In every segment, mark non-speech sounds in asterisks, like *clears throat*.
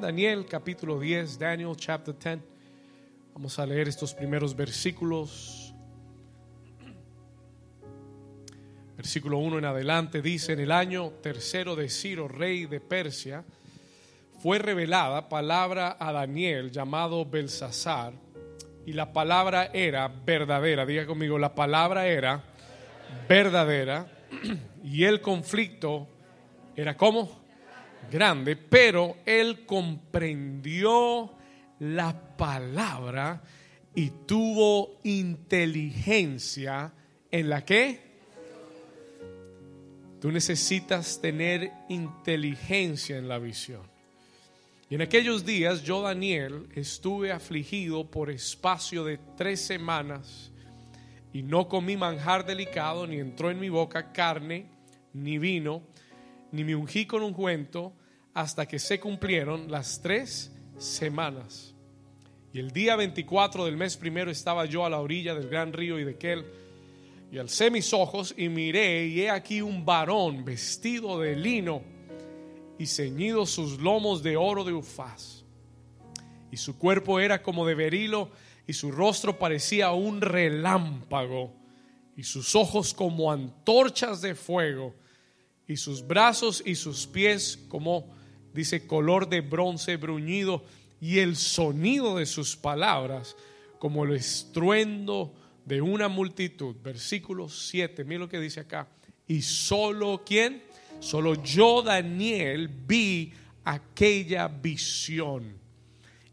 Daniel capítulo 10, Daniel chapter 10. Vamos a leer estos primeros versículos. Versículo 1 en adelante dice, en el año tercero de Ciro, rey de Persia, fue revelada palabra a Daniel llamado Belsasar, y la palabra era verdadera. Diga conmigo, la palabra era verdadera, y el conflicto era como grande, pero él comprendió la palabra y tuvo inteligencia en la que tú necesitas tener inteligencia en la visión. Y en aquellos días yo, Daniel, estuve afligido por espacio de tres semanas y no comí manjar delicado, ni entró en mi boca carne, ni vino, ni me ungí con un cuento hasta que se cumplieron las tres semanas. Y el día 24 del mes primero estaba yo a la orilla del gran río y de aquel y alcé mis ojos y miré y he aquí un varón vestido de lino y ceñido sus lomos de oro de ufaz. Y su cuerpo era como de berilo y su rostro parecía un relámpago y sus ojos como antorchas de fuego y sus brazos y sus pies como, dice, color de bronce bruñido, y el sonido de sus palabras como el estruendo de una multitud. Versículo 7, mira lo que dice acá. Y solo quién? Solo yo, Daniel, vi aquella visión.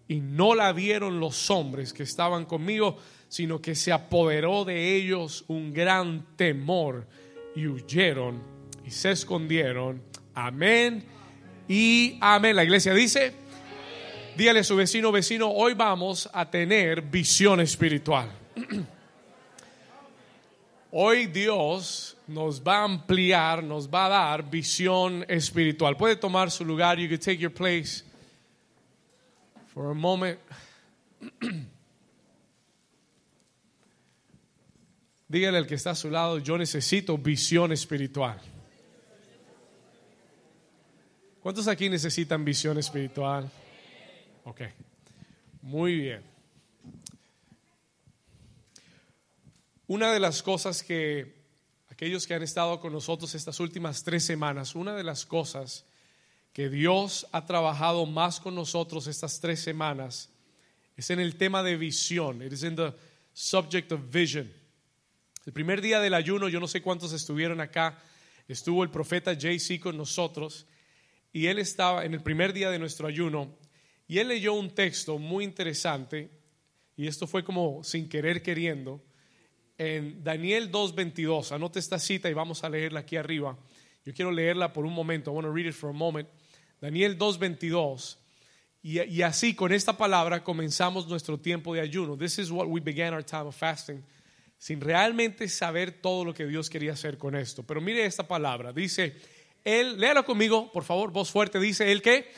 Y no la vieron los hombres que estaban conmigo, sino que se apoderó de ellos un gran temor y huyeron y se escondieron. Amén y amén. La iglesia dice, dígale a su vecino, vecino, hoy vamos a tener visión espiritual. *clears throat* Hoy Dios nos va a ampliar, nos va a dar visión espiritual. Puede tomar su lugar. You can take your place for a moment. *clears throat* Dígale al que está a su lado, yo necesito visión espiritual. ¿Cuántos aquí necesitan visión espiritual? Ok, muy bien. Una de las cosas que aquellos que han estado con nosotros estas últimas tres semanas, una de las cosas que Dios ha trabajado más con nosotros estas tres semanas es en el tema de visión. It is in the subject of vision. El primer día del ayuno, yo no sé cuántos estuvieron acá, estuvo el profeta JC con nosotros y él estaba en el primer día de nuestro ayuno y él leyó un texto muy interesante y esto fue como sin querer queriendo en Daniel 2:22. Anote esta cita y vamos a leerla aquí arriba. Yo quiero leerla por un momento. I want to read it for a moment. Daniel 2:22. Y, y así con esta palabra comenzamos nuestro tiempo de ayuno. This is what we began our time of fasting. Sin realmente saber todo lo que Dios quería hacer con esto. Pero mire esta palabra. Dice, él, léalo conmigo, por favor, voz fuerte, dice él que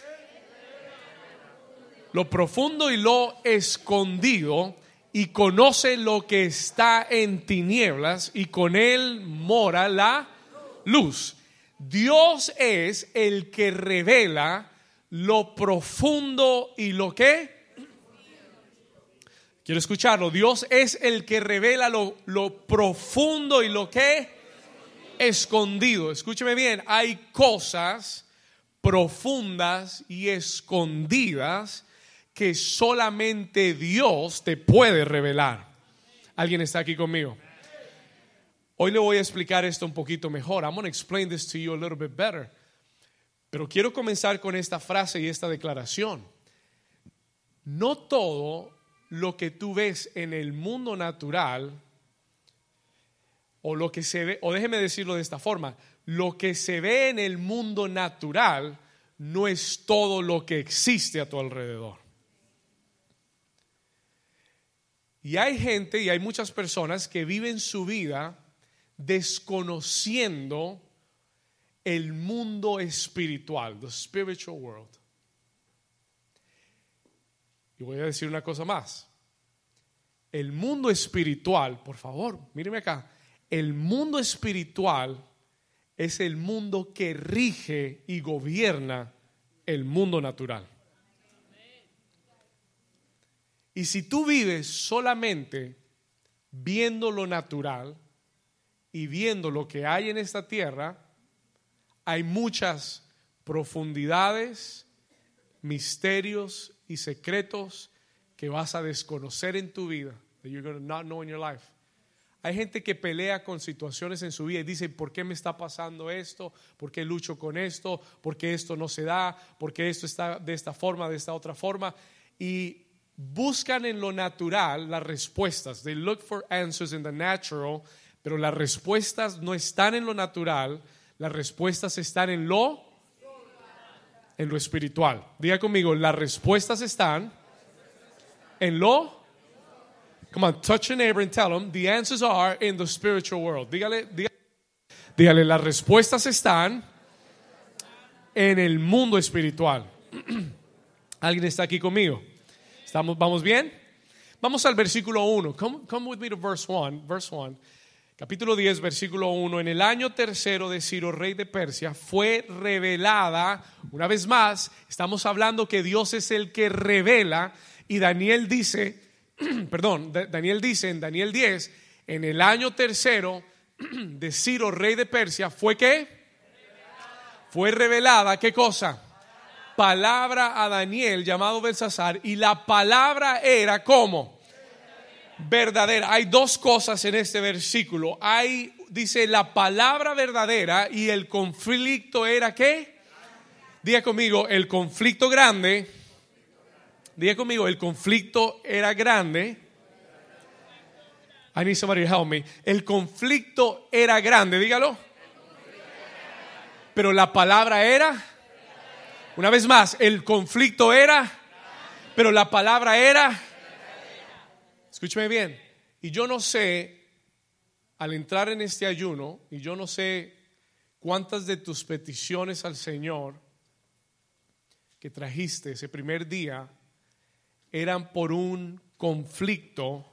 lo profundo y lo escondido y conoce lo que está en tinieblas y con él mora la luz. Dios es el que revela lo profundo y lo que... Quiero escucharlo. Dios es el que revela lo, lo profundo y lo que escondido. Escúcheme bien, hay cosas profundas y escondidas que solamente Dios te puede revelar. ¿Alguien está aquí conmigo? Hoy le voy a explicar esto un poquito mejor. I'm going to explain this to you a little bit better. Pero quiero comenzar con esta frase y esta declaración. No todo lo que tú ves en el mundo natural o lo que se ve, o déjeme decirlo de esta forma, lo que se ve en el mundo natural no es todo lo que existe a tu alrededor. Y hay gente y hay muchas personas que viven su vida desconociendo el mundo espiritual, the spiritual world. Y voy a decir una cosa más. El mundo espiritual, por favor, míreme acá, el mundo espiritual es el mundo que rige y gobierna el mundo natural. Y si tú vives solamente viendo lo natural y viendo lo que hay en esta tierra, hay muchas profundidades, misterios y secretos que vas a desconocer en tu vida. That you're going to not know in your life. Hay gente que pelea con situaciones en su vida y dice, ¿por qué me está pasando esto? ¿Por qué lucho con esto? ¿Por qué esto no se da? ¿Por qué esto está de esta forma, de esta otra forma? Y buscan en lo natural las respuestas. They look for answers in the natural, pero las respuestas no están en lo natural, las respuestas están en lo en lo espiritual. Diga conmigo, las respuestas están en lo Come on, touch your neighbor and tell him the answers are in the spiritual world. Dígale, dígale, dígale las respuestas están en el mundo espiritual. *clears throat* ¿Alguien está aquí conmigo? ¿Estamos, ¿Vamos bien? Vamos al versículo 1. Come, come with me to verse 1. Verse 1. Capítulo 10, versículo 1. En el año tercero de Ciro, rey de Persia, fue revelada, una vez más, estamos hablando que Dios es el que revela, y Daniel dice, *clears throat* perdón, Daniel dice en Daniel 10, en el año tercero *clears throat* de Ciro, rey de Persia, fue que fue revelada, ¿qué cosa? Palabra a Daniel llamado Belsasar y la palabra era como verdadera. Hay dos cosas en este versículo. Hay, dice, la palabra verdadera y el conflicto era qué? Diga conmigo, el conflicto grande Diga conmigo, el conflicto era grande. I need somebody help me. El conflicto era grande, dígalo. Pero la palabra era. Una vez más, el conflicto era. Pero la palabra era. Escúcheme bien. Y yo no sé, al entrar en este ayuno, y yo no sé cuántas de tus peticiones al Señor que trajiste ese primer día eran por un conflicto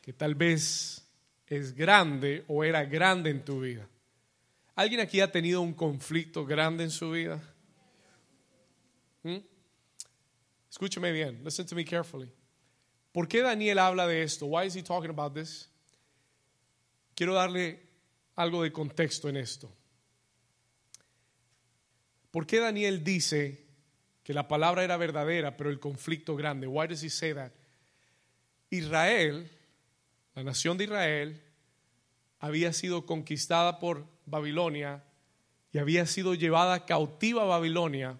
que tal vez es grande o era grande en tu vida. ¿Alguien aquí ha tenido un conflicto grande en su vida? ¿Mm? Escúchame bien, listen to me carefully. ¿Por qué Daniel habla de esto? Why is he talking about this? Quiero darle algo de contexto en esto. ¿Por qué Daniel dice que la palabra era verdadera, pero el conflicto grande. Why does he say that? Israel, la nación de Israel, había sido conquistada por Babilonia y había sido llevada cautiva a Babilonia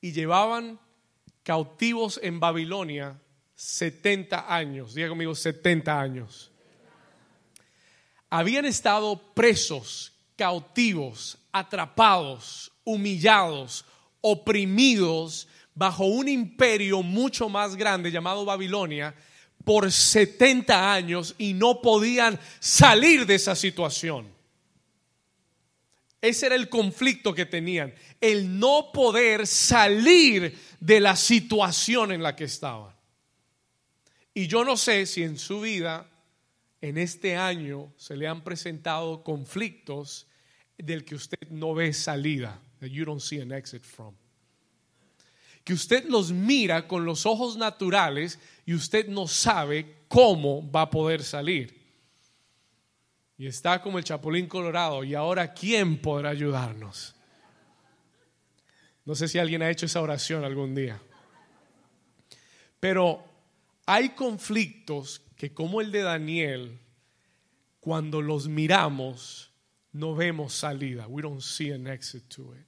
y llevaban cautivos en Babilonia 70 años. Diga conmigo, 70 años. Habían estado presos, cautivos, atrapados, humillados, oprimidos bajo un imperio mucho más grande llamado Babilonia por 70 años y no podían salir de esa situación. Ese era el conflicto que tenían, el no poder salir de la situación en la que estaban. Y yo no sé si en su vida, en este año, se le han presentado conflictos del que usted no ve salida that you don't see an exit from. Que usted los mira con los ojos naturales y usted no sabe cómo va a poder salir. Y está como el chapulín colorado. ¿Y ahora quién podrá ayudarnos? No sé si alguien ha hecho esa oración algún día. Pero hay conflictos que como el de Daniel, cuando los miramos, no vemos salida. We don't see an exit to it.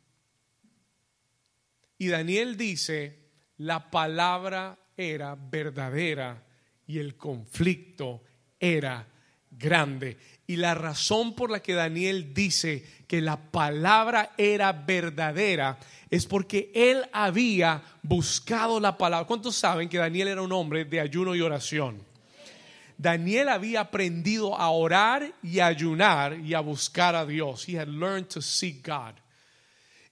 Y Daniel dice, la palabra era verdadera y el conflicto era grande. Y la razón por la que Daniel dice que la palabra era verdadera es porque él había buscado la palabra. ¿Cuántos saben que Daniel era un hombre de ayuno y oración? Daniel había aprendido a orar y a ayunar y a buscar a Dios. He had learned to seek God.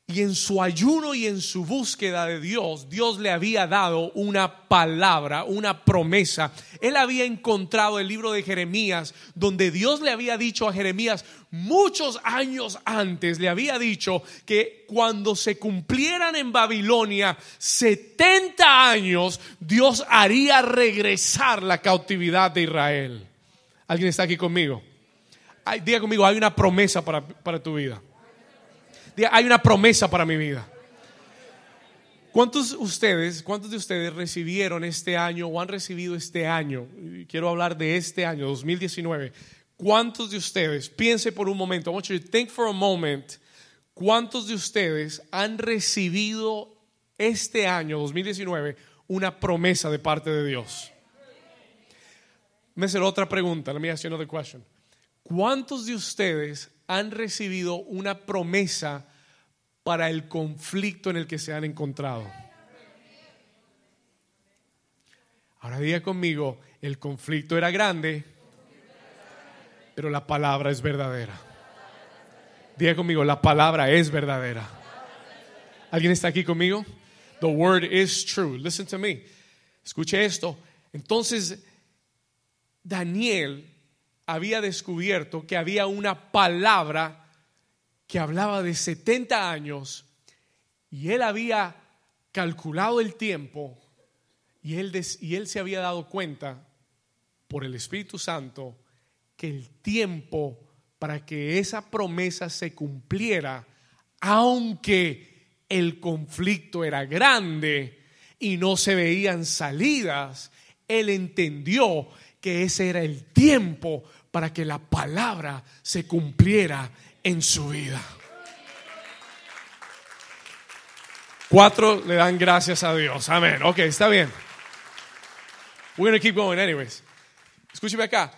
Y en su ayuno y en su búsqueda de Dios, Dios le había dado una palabra, una promesa. Él había encontrado el libro de Jeremías, donde Dios le había dicho a Jeremías muchos años antes, le había dicho que cuando se cumplieran en Babilonia 70 años, Dios haría regresar la cautividad de Israel. ¿Alguien está aquí conmigo? Diga conmigo, hay una promesa para, para tu vida hay una promesa para mi vida. ¿Cuántos ustedes, cuántos de ustedes recibieron este año o han recibido este año? Quiero hablar de este año, 2019. ¿Cuántos de ustedes, piense por un momento, I want you to think for a moment, cuántos de ustedes han recibido este año, 2019, una promesa de parte de Dios? Me otra pregunta, let me ask you another question. ¿Cuántos de ustedes han recibido una promesa para el conflicto en el que se han encontrado. Ahora diga conmigo, el conflicto era grande, pero la palabra es verdadera. Diga conmigo, la palabra es verdadera. ¿Alguien está aquí conmigo? The word is true. Listen to me. Escuche esto. Entonces, Daniel había descubierto que había una palabra que hablaba de 70 años y él había calculado el tiempo y él, y él se había dado cuenta por el Espíritu Santo que el tiempo para que esa promesa se cumpliera, aunque el conflicto era grande y no se veían salidas, él entendió que ese era el tiempo para que la palabra se cumpliera en su vida. Cuatro le dan gracias a Dios. Amén. Ok, está bien. We're going to keep going anyways. Escúcheme acá.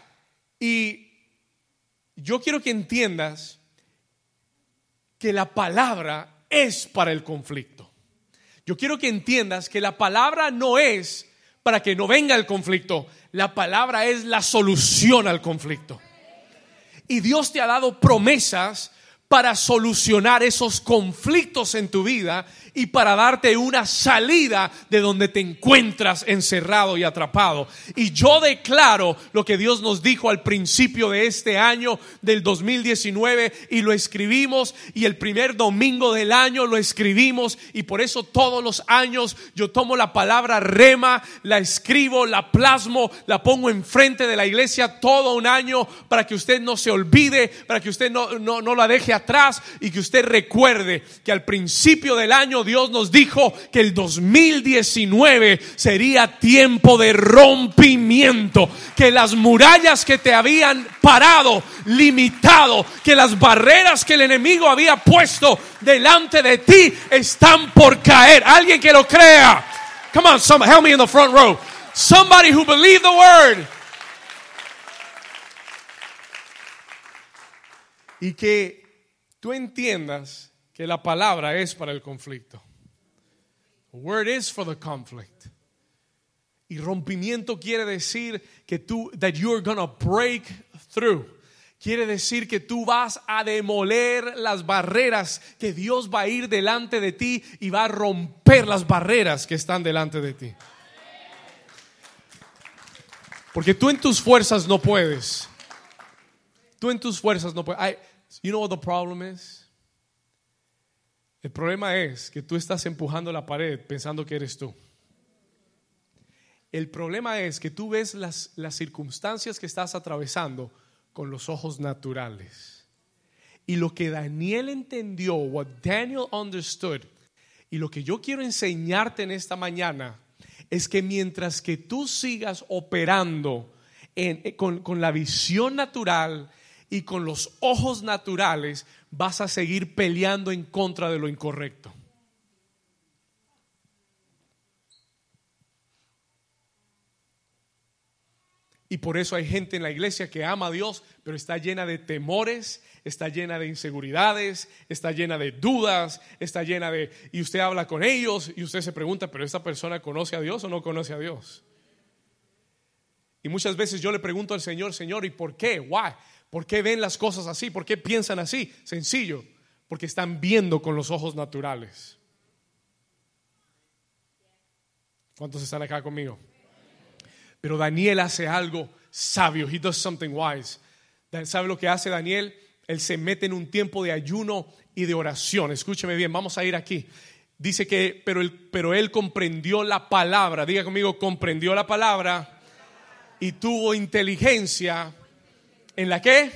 Y yo quiero que entiendas que la palabra es para el conflicto. Yo quiero que entiendas que la palabra no es para que no venga el conflicto. La palabra es la solución al conflicto. Y Dios te ha dado promesas para solucionar esos conflictos en tu vida y para darte una salida de donde te encuentras encerrado y atrapado. Y yo declaro lo que Dios nos dijo al principio de este año del 2019 y lo escribimos y el primer domingo del año lo escribimos y por eso todos los años yo tomo la palabra rema, la escribo, la plasmo, la pongo enfrente de la iglesia todo un año para que usted no se olvide, para que usted no, no, no la deje atrás y que usted recuerde que al principio del año Dios nos dijo que el 2019 sería tiempo de rompimiento, que las murallas que te habían parado, limitado, que las barreras que el enemigo había puesto delante de ti están por caer. Alguien que lo crea. Come on, somebody, help me in the front row. Somebody who believe the word. Y que tú entiendas que la palabra es para el conflicto. The word is for the conflict. Y rompimiento quiere decir que tú, that you're gonna break through. Quiere decir que tú vas a demoler las barreras, que Dios va a ir delante de ti y va a romper las barreras que están delante de ti. Porque tú en tus fuerzas no puedes. Tú en tus fuerzas no puedes. You know what the problem is? El problema es que tú estás empujando la pared pensando que eres tú. El problema es que tú ves las, las circunstancias que estás atravesando con los ojos naturales. Y lo que Daniel entendió, what Daniel understood, y lo que yo quiero enseñarte en esta mañana, es que mientras que tú sigas operando con, con la visión natural y con los ojos naturales, vas a seguir peleando en contra de lo incorrecto. Y por eso hay gente en la iglesia que ama a Dios, pero está llena de temores, está llena de inseguridades, está llena de dudas, está llena de... Y usted habla con ellos y usted se pregunta, pero esta persona conoce a Dios o no conoce a Dios. Y muchas veces yo le pregunto al Señor, Señor, ¿y por qué? Why? ¿Por qué ven las cosas así? ¿Por qué piensan así? Sencillo, porque están viendo con los ojos naturales. ¿Cuántos están acá conmigo? Pero Daniel hace algo sabio. He does something wise. ¿Sabe lo que hace Daniel? Él se mete en un tiempo de ayuno y de oración. Escúcheme bien, vamos a ir aquí. Dice que, pero él, pero él comprendió la palabra. Diga conmigo, comprendió la palabra y tuvo inteligencia. ¿En la qué?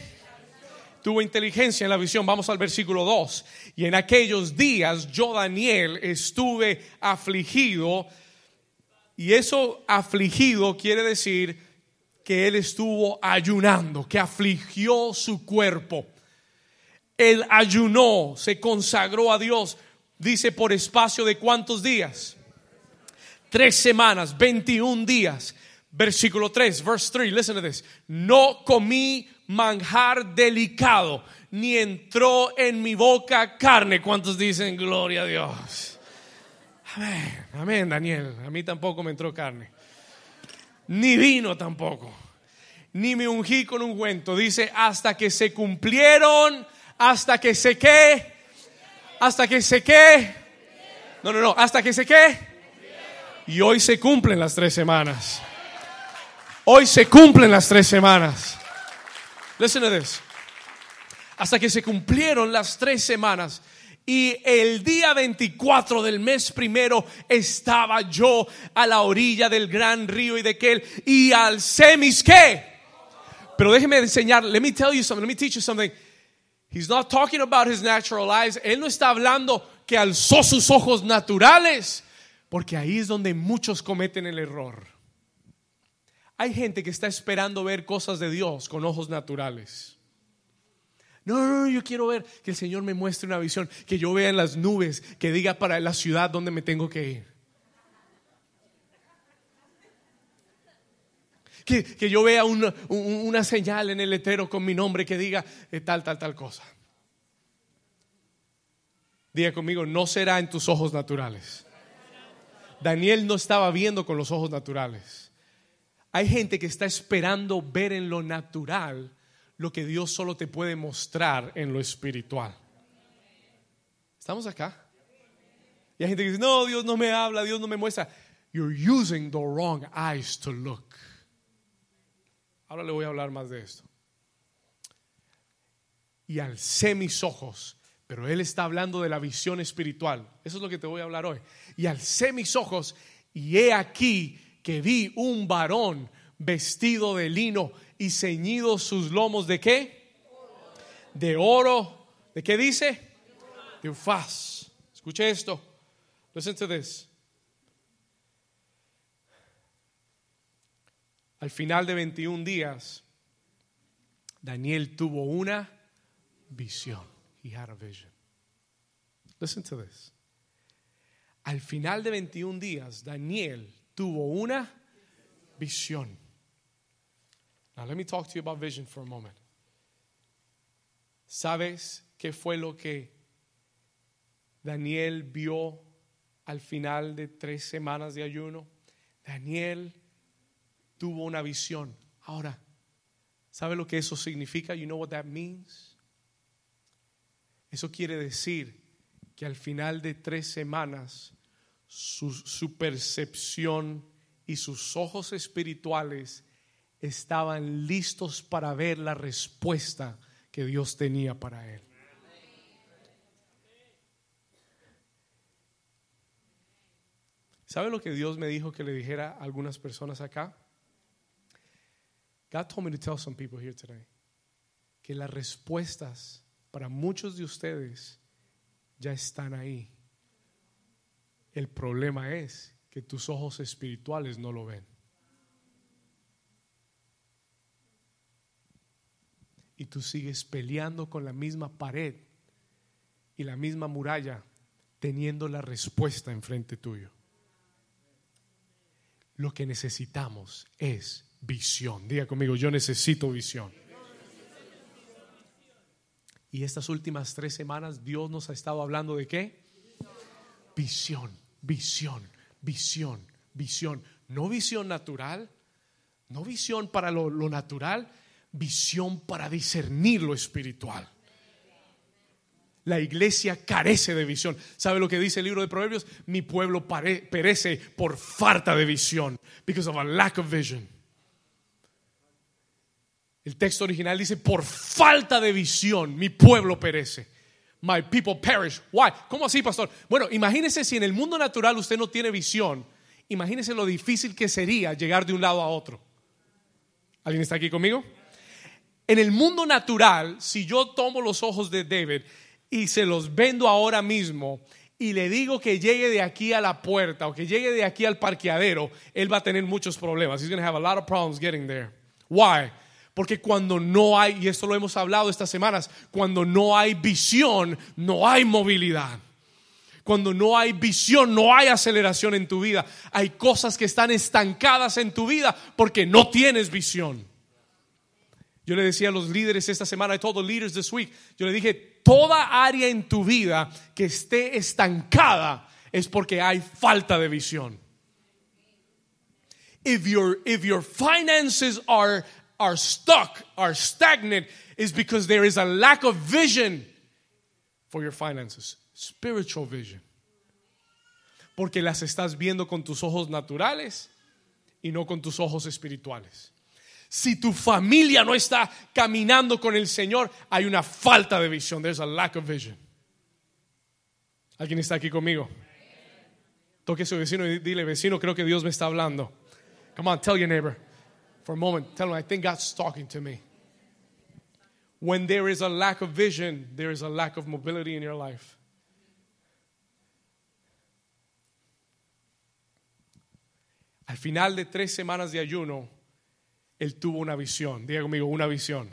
Tuvo inteligencia en la visión. Vamos al versículo 2. Y en aquellos días yo, Daniel, estuve afligido y eso afligido quiere decir que él estuvo ayunando, que afligió su cuerpo. Él ayunó, se consagró a Dios, dice por espacio de cuántos días? Tres semanas, 21 días. Versículo 3, verse 3, listen to this. No comí manjar delicado, ni entró en mi boca carne. ¿Cuántos dicen gloria a Dios? Amén, amén, Daniel. A mí tampoco me entró carne. Ni vino tampoco. Ni me ungí con un cuento. Dice, hasta que se cumplieron, hasta que se qué, hasta que se qué. No, no, no, hasta que se qué. Y hoy se cumplen las tres semanas. Hoy se cumplen las tres semanas. Listen to this. Hasta que se cumplieron las tres semanas. Y el día 24 del mes primero estaba yo a la orilla del gran río y de aquel y al semis qué. Pero déjeme enseñar, let me tell you something, let me teach you something. He's not talking about his natural eyes. Él no está hablando que alzó sus ojos naturales, porque ahí es donde muchos cometen el error. Hay gente que está esperando ver cosas de Dios con ojos naturales. No, no, no, yo quiero ver que el Señor me muestre una visión, que yo vea en las nubes, que diga para la ciudad donde me tengo que ir. Que, yo vea una, una, señal en el letrero con mi nombre que diga eh, tal, tal, tal cosa. Diga conmigo, no será en tus ojos naturales. Daniel no estaba viendo con los ojos naturales. Hay gente que está esperando ver en lo natural lo que Dios solo te puede mostrar en lo espiritual. ¿Estamos acá? Y hay gente que dice, no, Dios no me habla, Dios no me muestra. You're using the wrong eyes to look. Ahora le voy a hablar más de esto. Y alcé mis ojos, pero Él está hablando de la visión espiritual. Eso es lo que te voy a hablar hoy. Y alcé mis ojos y he aquí que vi un varón vestido de lino y ceñidos sus lomos de qué? De oro. ¿De qué dice? De ufaz. Escuche esto. Listen to this. Al final de 21 días, Daniel tuvo una visión. He had a vision. Listen to this. Al final de 21 días, Daniel tuvo una visión. Now, let me talk to you about vision for a moment. ¿Sabes qué fue lo que Daniel vio al final de tres semanas de ayuno? Daniel tuvo una visión. Ahora, ¿sabe lo que eso significa? You know what that means? Eso quiere decir que al final de tres semanas su, percepción y sus ojos espirituales estaban listos para ver la respuesta que Dios tenía para él. ¿Sabe lo que Dios me dijo que le dijera a algunas personas acá? God told me to tell some people here today que las respuestas para muchos de ustedes ya están ahí. El problema es que tus ojos espirituales no lo ven. y tú sigues peleando con la misma pared y la misma muralla teniendo la respuesta enfrente tuyo. Lo que necesitamos es visión. Diga conmigo, yo necesito visión. Y estas últimas tres semanas Dios nos ha estado hablando de qué? Visión, visión, visión, visión. No visión natural, no visión para lo, lo natural, visión para discernir lo espiritual. La iglesia carece de visión. ¿Sabe lo que dice el libro de Proverbios? Mi pueblo perece por falta de visión. Because of a lack of vision. El texto original dice, por falta de visión, mi pueblo perece. My people perish. Why? ¿Cómo así, pastor? Bueno, imagínese si en el mundo natural usted no tiene visión. Imagínese lo difícil que sería llegar de un lado a otro. ¿Alguien está aquí conmigo? En el mundo natural, si yo tomo los ojos de David y se los vendo ahora mismo y le digo que llegue de aquí a la puerta o que llegue de aquí al parqueadero, él va a tener muchos problemas. He's going to have a lot of problems getting there. Why? Porque cuando no hay, y esto lo hemos hablado estas semanas, cuando no hay visión, no hay movilidad. Cuando no hay visión, no hay aceleración en tu vida. Hay cosas que están estancadas en tu vida porque no tienes visión. Yo le decía a los líderes esta semana, I told the leaders this week, yo le dije, toda área en tu vida que esté estancada es porque hay falta de visión. If your, if your finances are, are stuck, are stagnant, is because there is a lack of vision for your finances. Spiritual vision. Porque las estás viendo con tus ojos naturales y no con tus ojos espirituales. Si tu familia no está caminando con el Señor, hay una falta de visión. There's a lack of vision. ¿Alguien está aquí conmigo? Toque a su vecino y dile, vecino, creo que Dios me está hablando. Come on, tell your neighbor for a moment. Tell him, I think God's talking to me. When there is a lack of vision, there is a lack of mobility in your life. Al final de tres semanas de ayuno, él tuvo una visión. Diga conmigo, una visión.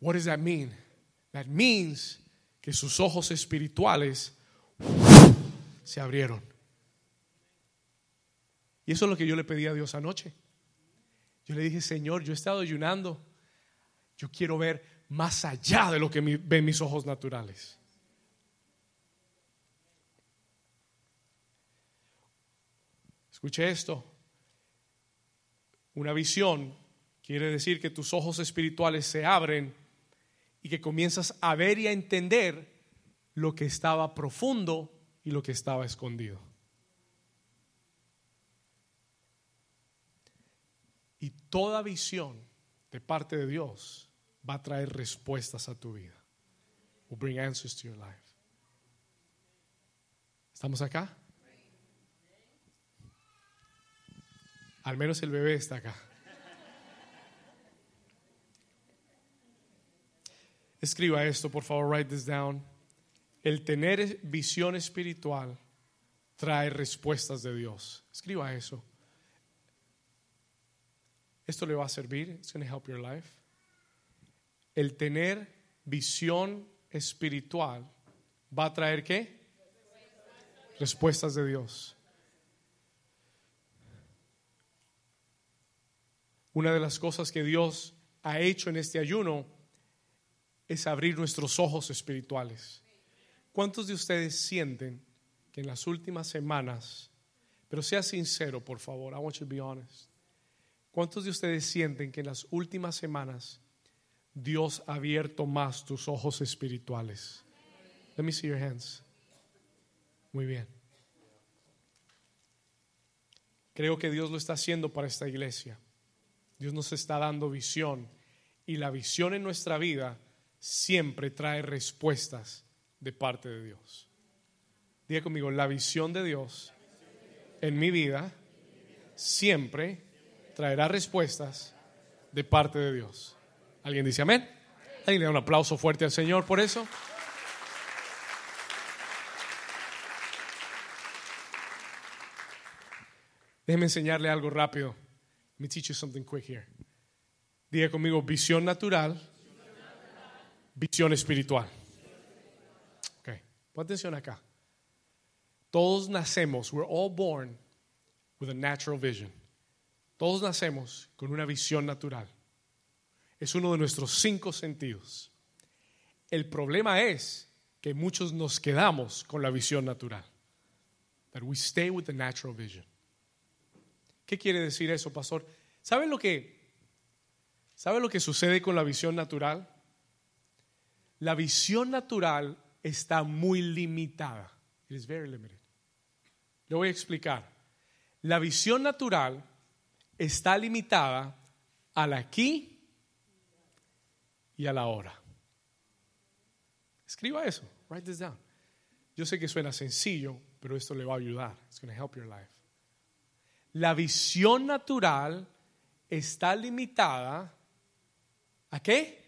What does that mean? That means que sus ojos espirituales se abrieron. Y eso es lo que yo le pedí a Dios anoche. Yo le dije, Señor, yo he estado ayunando. Yo quiero ver más allá de lo que ven mis ojos naturales. Escuche esto. Una visión quiere decir que tus ojos espirituales se abren y que comienzas a ver y a entender lo que estaba profundo y lo que estaba escondido. Y toda visión de parte de Dios va a traer respuestas a tu vida. Will bring answers to your life. ¿Estamos acá? Al menos el bebé está acá. Escriba esto, por favor, write this down. El tener visión espiritual trae respuestas de Dios. Escriba eso. Esto le va a servir. It's going to help your life. El tener visión espiritual va a traer qué? Respuestas de Dios. Una de las cosas que Dios ha hecho en este ayuno es abrir nuestros ojos espirituales. ¿Cuántos de ustedes sienten que en las últimas semanas, pero sea sincero, por favor, I want you to be honest. ¿Cuántos de ustedes sienten que en las últimas semanas Dios ha abierto más tus ojos espirituales? Let me see your hands. Muy bien. Creo que Dios lo está haciendo para esta iglesia. Dios nos está dando visión y la visión en nuestra vida siempre trae respuestas de parte de Dios. Diga conmigo, la visión de Dios en mi vida siempre traerá respuestas de parte de Dios. ¿Alguien dice amén? ¿Alguien le da un aplauso fuerte al Señor por eso? Déjeme enseñarle algo rápido. Let me teach you something quick here. Diga conmigo, visión natural, visión espiritual. Ok, pon atención acá. Todos nacemos, we're all born with a natural vision. Todos nacemos con una visión natural. Es uno de nuestros cinco sentidos. El problema es que muchos nos quedamos con la visión natural. That we stay with the natural vision. ¿Qué quiere decir eso, pastor? ¿Saben lo que, ¿sabe lo que sucede con la visión natural? La visión natural está muy limitada. It is very limited. Le voy a explicar. La visión natural está limitada al aquí y a la hora. Escriba eso. Write this down. Yo sé que suena sencillo, pero esto le va a ayudar. It's going to help your life. La visión natural está limitada a qué?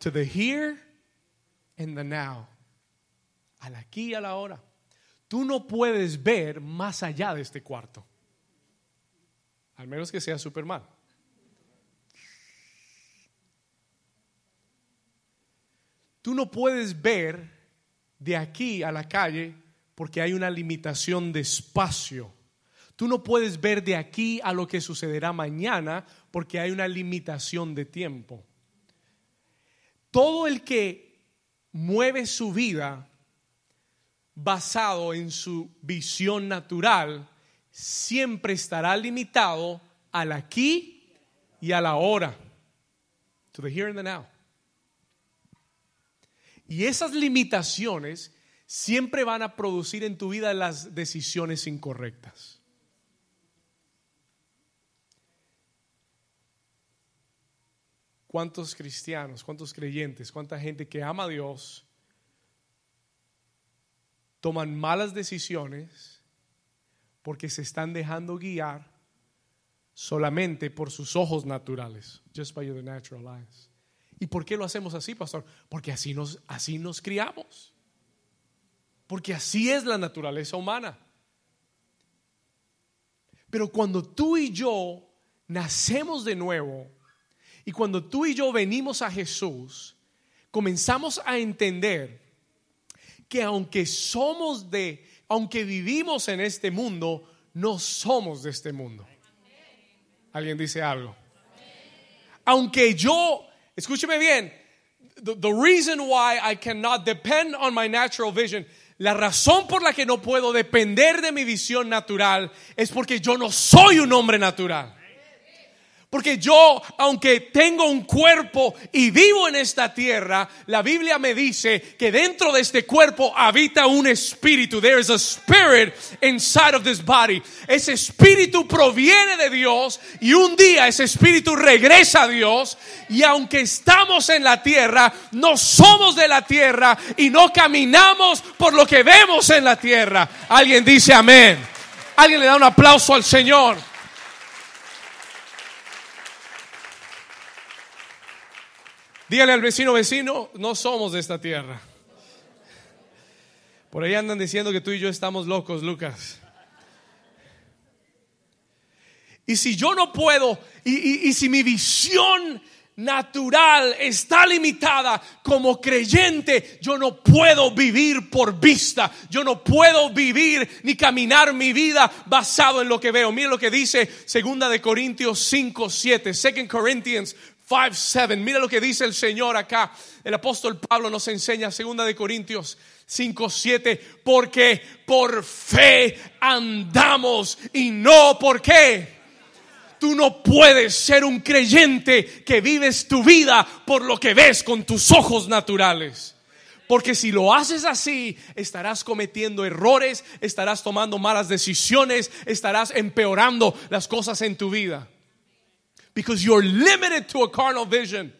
To the here and the now. Al aquí y a la hora. Tú no puedes ver más allá de este cuarto. Al menos que sea Superman. Tú no puedes ver de aquí a la calle porque hay una limitación de espacio. Tú no puedes ver de aquí a lo que sucederá mañana porque hay una limitación de tiempo. Todo el que mueve su vida basado en su visión natural siempre estará limitado al aquí y a la ahora. To the here and the now. Y esas limitaciones siempre van a producir en tu vida las decisiones incorrectas. ¿Cuántos cristianos, cuántos creyentes, cuánta gente que ama a Dios toman malas decisiones porque se están dejando guiar solamente por sus ojos naturales, just by your natural eyes. ¿Y por qué lo hacemos así, pastor? Porque así nos, así nos criamos. Porque así es la naturaleza humana. Pero cuando tú y yo nacemos de nuevo y cuando tú y yo venimos a Jesús, comenzamos a entender que aunque somos de, aunque vivimos en este mundo, no somos de este mundo. ¿Alguien dice algo? Aunque yo, escúcheme bien, the, reason why I cannot depend on my natural vision, la razón por la que no puedo depender de mi visión natural es porque yo no soy un hombre natural. Porque yo, aunque tengo un cuerpo y vivo en esta tierra, la Biblia me dice que dentro de este cuerpo habita un espíritu. There is a spirit inside of this body. Ese espíritu proviene de Dios y un día ese espíritu regresa a Dios. Y aunque estamos en la tierra, no somos de la tierra y no caminamos por lo que vemos en la tierra. Alguien dice amén. Alguien le da un aplauso al Señor. Dígale al vecino, vecino, no somos de esta tierra. Por ahí andan diciendo que tú y yo estamos locos, Lucas. Y si yo no puedo, y, si mi visión natural está limitada como creyente, yo no puedo vivir por vista, yo no puedo vivir ni caminar mi vida basado en lo que veo. Mira lo que dice segunda de Corintios 5, 7, Second Corinthians 5, 7. Mira lo que dice el Señor acá. El apóstol Pablo nos enseña, segunda de Corintios 5, 7, porque por fe andamos y no por qué. Tú no puedes ser un creyente que vives tu vida por lo que ves con tus ojos naturales. Porque si lo haces así, estarás cometiendo errores, estarás tomando malas decisiones, estarás empeorando las cosas en tu vida. Because you're limited to a carnal vision.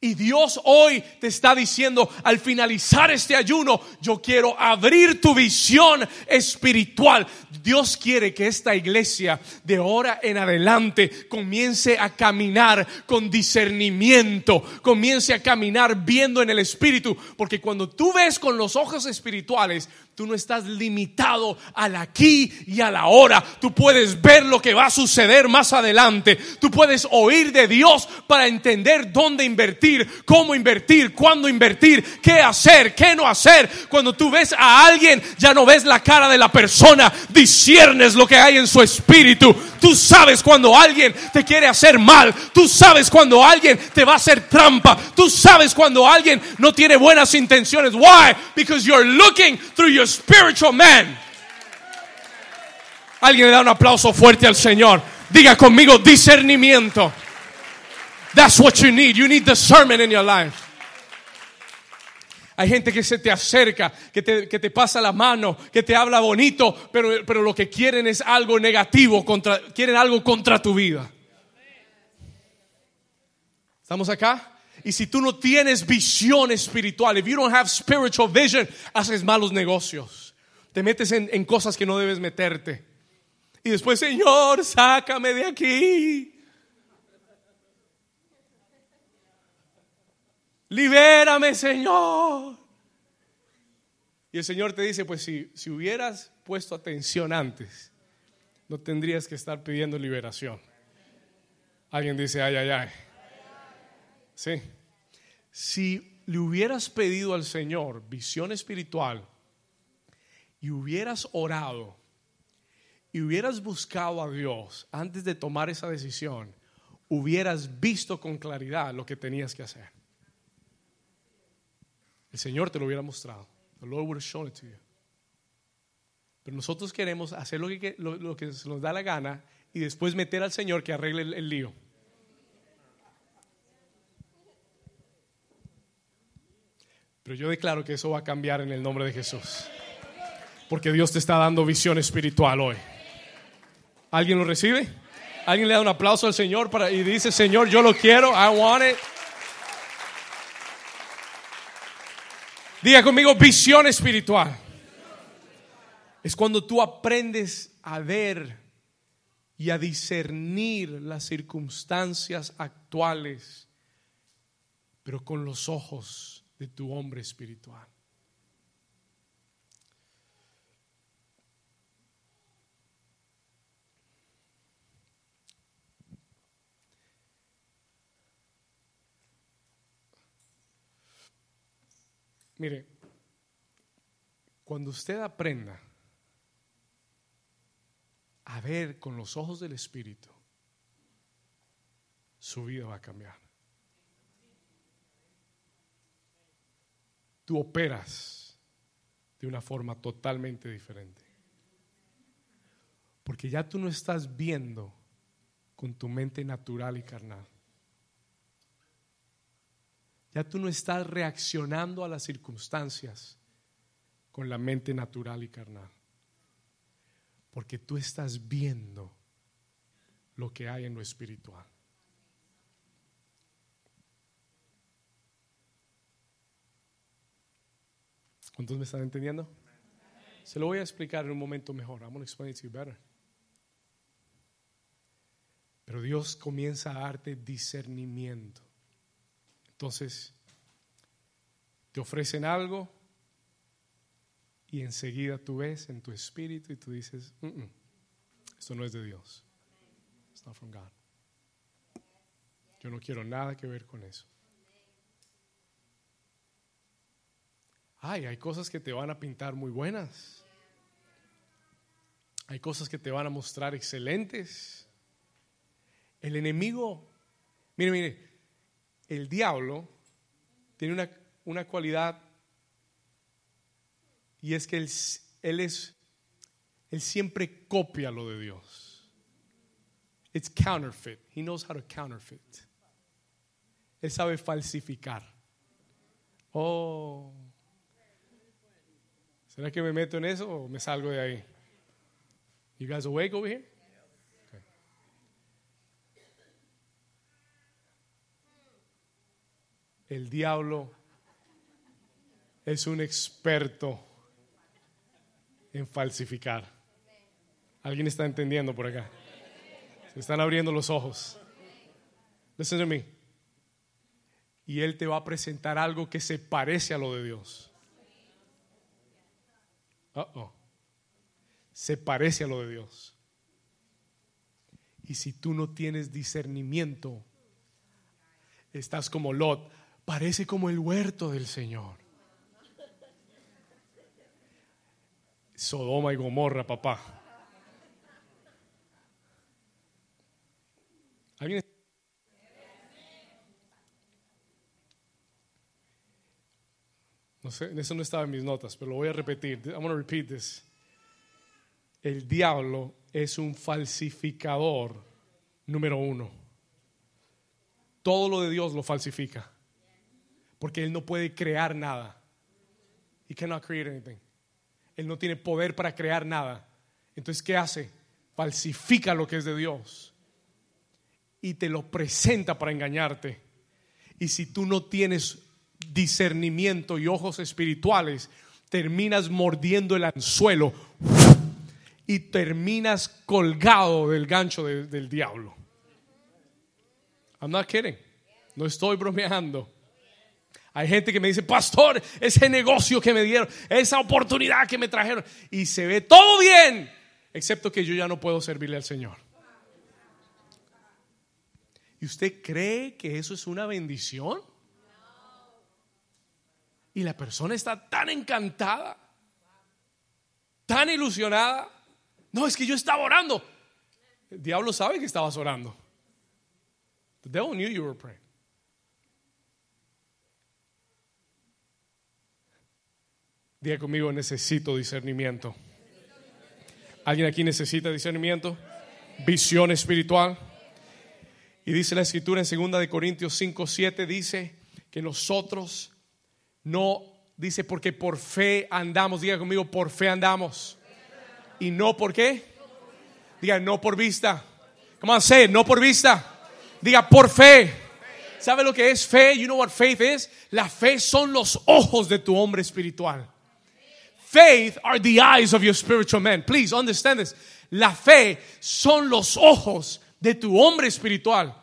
Y Dios hoy te está diciendo, al finalizar este ayuno, yo quiero abrir tu visión espiritual. Dios quiere que esta iglesia de ahora en adelante comience a caminar con discernimiento, comience a caminar viendo en el espíritu, porque cuando tú ves con los ojos espirituales, Tú no estás limitado al aquí y a la hora. Tú puedes ver lo que va a suceder más adelante. Tú puedes oír de Dios para entender dónde invertir, cómo invertir, cuándo invertir, qué hacer, qué no hacer. Cuando tú ves a alguien, ya no ves la cara de la persona, disiernes lo que hay en su espíritu. Tú sabes cuando alguien te quiere hacer mal. Tú sabes cuando alguien te va a hacer trampa. Tú sabes cuando alguien no tiene buenas intenciones. Why? Because you're looking through your spiritual man. Alguien le da un aplauso fuerte al Señor. Diga conmigo discernimiento. That's what you need. You need discernment in your life. Hay gente que se te acerca, que te, que te pasa la mano, que te habla bonito, pero, pero lo que quieren es algo negativo, contra, quieren algo contra tu vida. ¿Estamos acá? Y si tú no tienes visión espiritual, if you don't have spiritual vision, haces malos negocios. Te metes en, en cosas que no debes meterte. Y después, Señor, sácame de aquí. Libérame, Señor. Y el Señor te dice, pues si, si hubieras puesto atención antes, no tendrías que estar pidiendo liberación. Alguien dice, ay, ay, ay. Sí. Si le hubieras pedido al Señor visión espiritual y hubieras orado y hubieras buscado a Dios antes de tomar esa decisión, hubieras visto con claridad lo que tenías que hacer. El Señor te lo hubiera mostrado. The Lord would shown it to you. Pero nosotros queremos hacer lo que, lo, que se nos da la gana y después meter al Señor que arregle el, el lío. Pero yo declaro que eso va a cambiar en el nombre de Jesús. Porque Dios te está dando visión espiritual hoy. ¿Alguien lo recibe? ¿Alguien le da un aplauso al Señor para, y dice, Señor, yo lo quiero, I want it? Diga conmigo, visión espiritual. Es cuando tú aprendes a ver y a discernir las circunstancias actuales, pero con los ojos de tu hombre espiritual. Mire, cuando usted aprenda a ver con los ojos del Espíritu, su vida va a cambiar. Tú operas de una forma totalmente diferente. Porque ya tú no estás viendo con tu mente natural y carnal. Ya tú no estás reaccionando a las circunstancias con la mente natural y carnal. Porque tú estás viendo lo que hay en lo espiritual. ¿Cuántos me están entendiendo? Se lo voy a explicar en un momento mejor. I'm going to explain it to you better. Pero Dios comienza a darte discernimiento. Entonces, te ofrecen algo y enseguida tú ves en tu espíritu y tú dices, esto no es de Dios. It's not from God. Yo no quiero nada que ver con eso. Ay, hay cosas que te van a pintar muy buenas. Hay cosas que te van a mostrar excelentes. El enemigo, mire, mire, el diablo tiene una, una cualidad y es que él, es, él siempre copia lo de Dios. It's counterfeit. He knows how to counterfeit. Él sabe falsificar. Oh. ¿Será que me meto en eso o me salgo de ahí? You guys awake over here? el diablo es un experto en falsificar. ¿Alguien está entendiendo por acá? Se están abriendo los ojos. Listen to me. Y él te va a presentar algo que se parece a lo de Dios. Uh -oh. Se parece a lo de Dios. Y si tú no tienes discernimiento, estás como Lot parece como el huerto del Señor. Sodoma y Gomorra, papá. ¿Alguien? Eso no estaba en mis notas, pero lo voy a repetir. I'm going to repeat this. El diablo es un falsificador número uno. Todo lo de Dios lo falsifica porque Él no puede crear nada. He cannot create anything. Él no tiene poder para crear nada. Entonces, ¿qué hace? Falsifica lo que es de Dios y te lo presenta para engañarte. Y si tú no tienes discernimiento y ojos espirituales, terminas mordiendo el anzuelo y terminas colgado del gancho del diablo. I'm not kidding. No estoy bromeando. Hay gente que me dice, pastor, ese negocio que me dieron, esa oportunidad que me trajeron, y se ve todo bien, excepto que yo ya no puedo servirle al Señor. ¿Y usted cree que eso es una bendición? Y la persona está tan encantada, tan ilusionada. No, es que yo estaba orando. El diablo sabe que estabas orando. The devil knew you were praying. Diga conmigo, necesito discernimiento. ¿Alguien aquí necesita discernimiento? Visión espiritual. Y dice la escritura en 2 de Corintios 5, 7, dice que nosotros no, dice porque por fe andamos, diga conmigo, por fe andamos. Y no por qué? Diga, no por vista. Come on, say, no por vista. Diga, por fe. ¿Sabe lo que es fe? You know what faith is? La fe son los ojos de tu hombre espiritual. Faith are the eyes of your spiritual man. Please understand this. La fe son los ojos de tu hombre espiritual.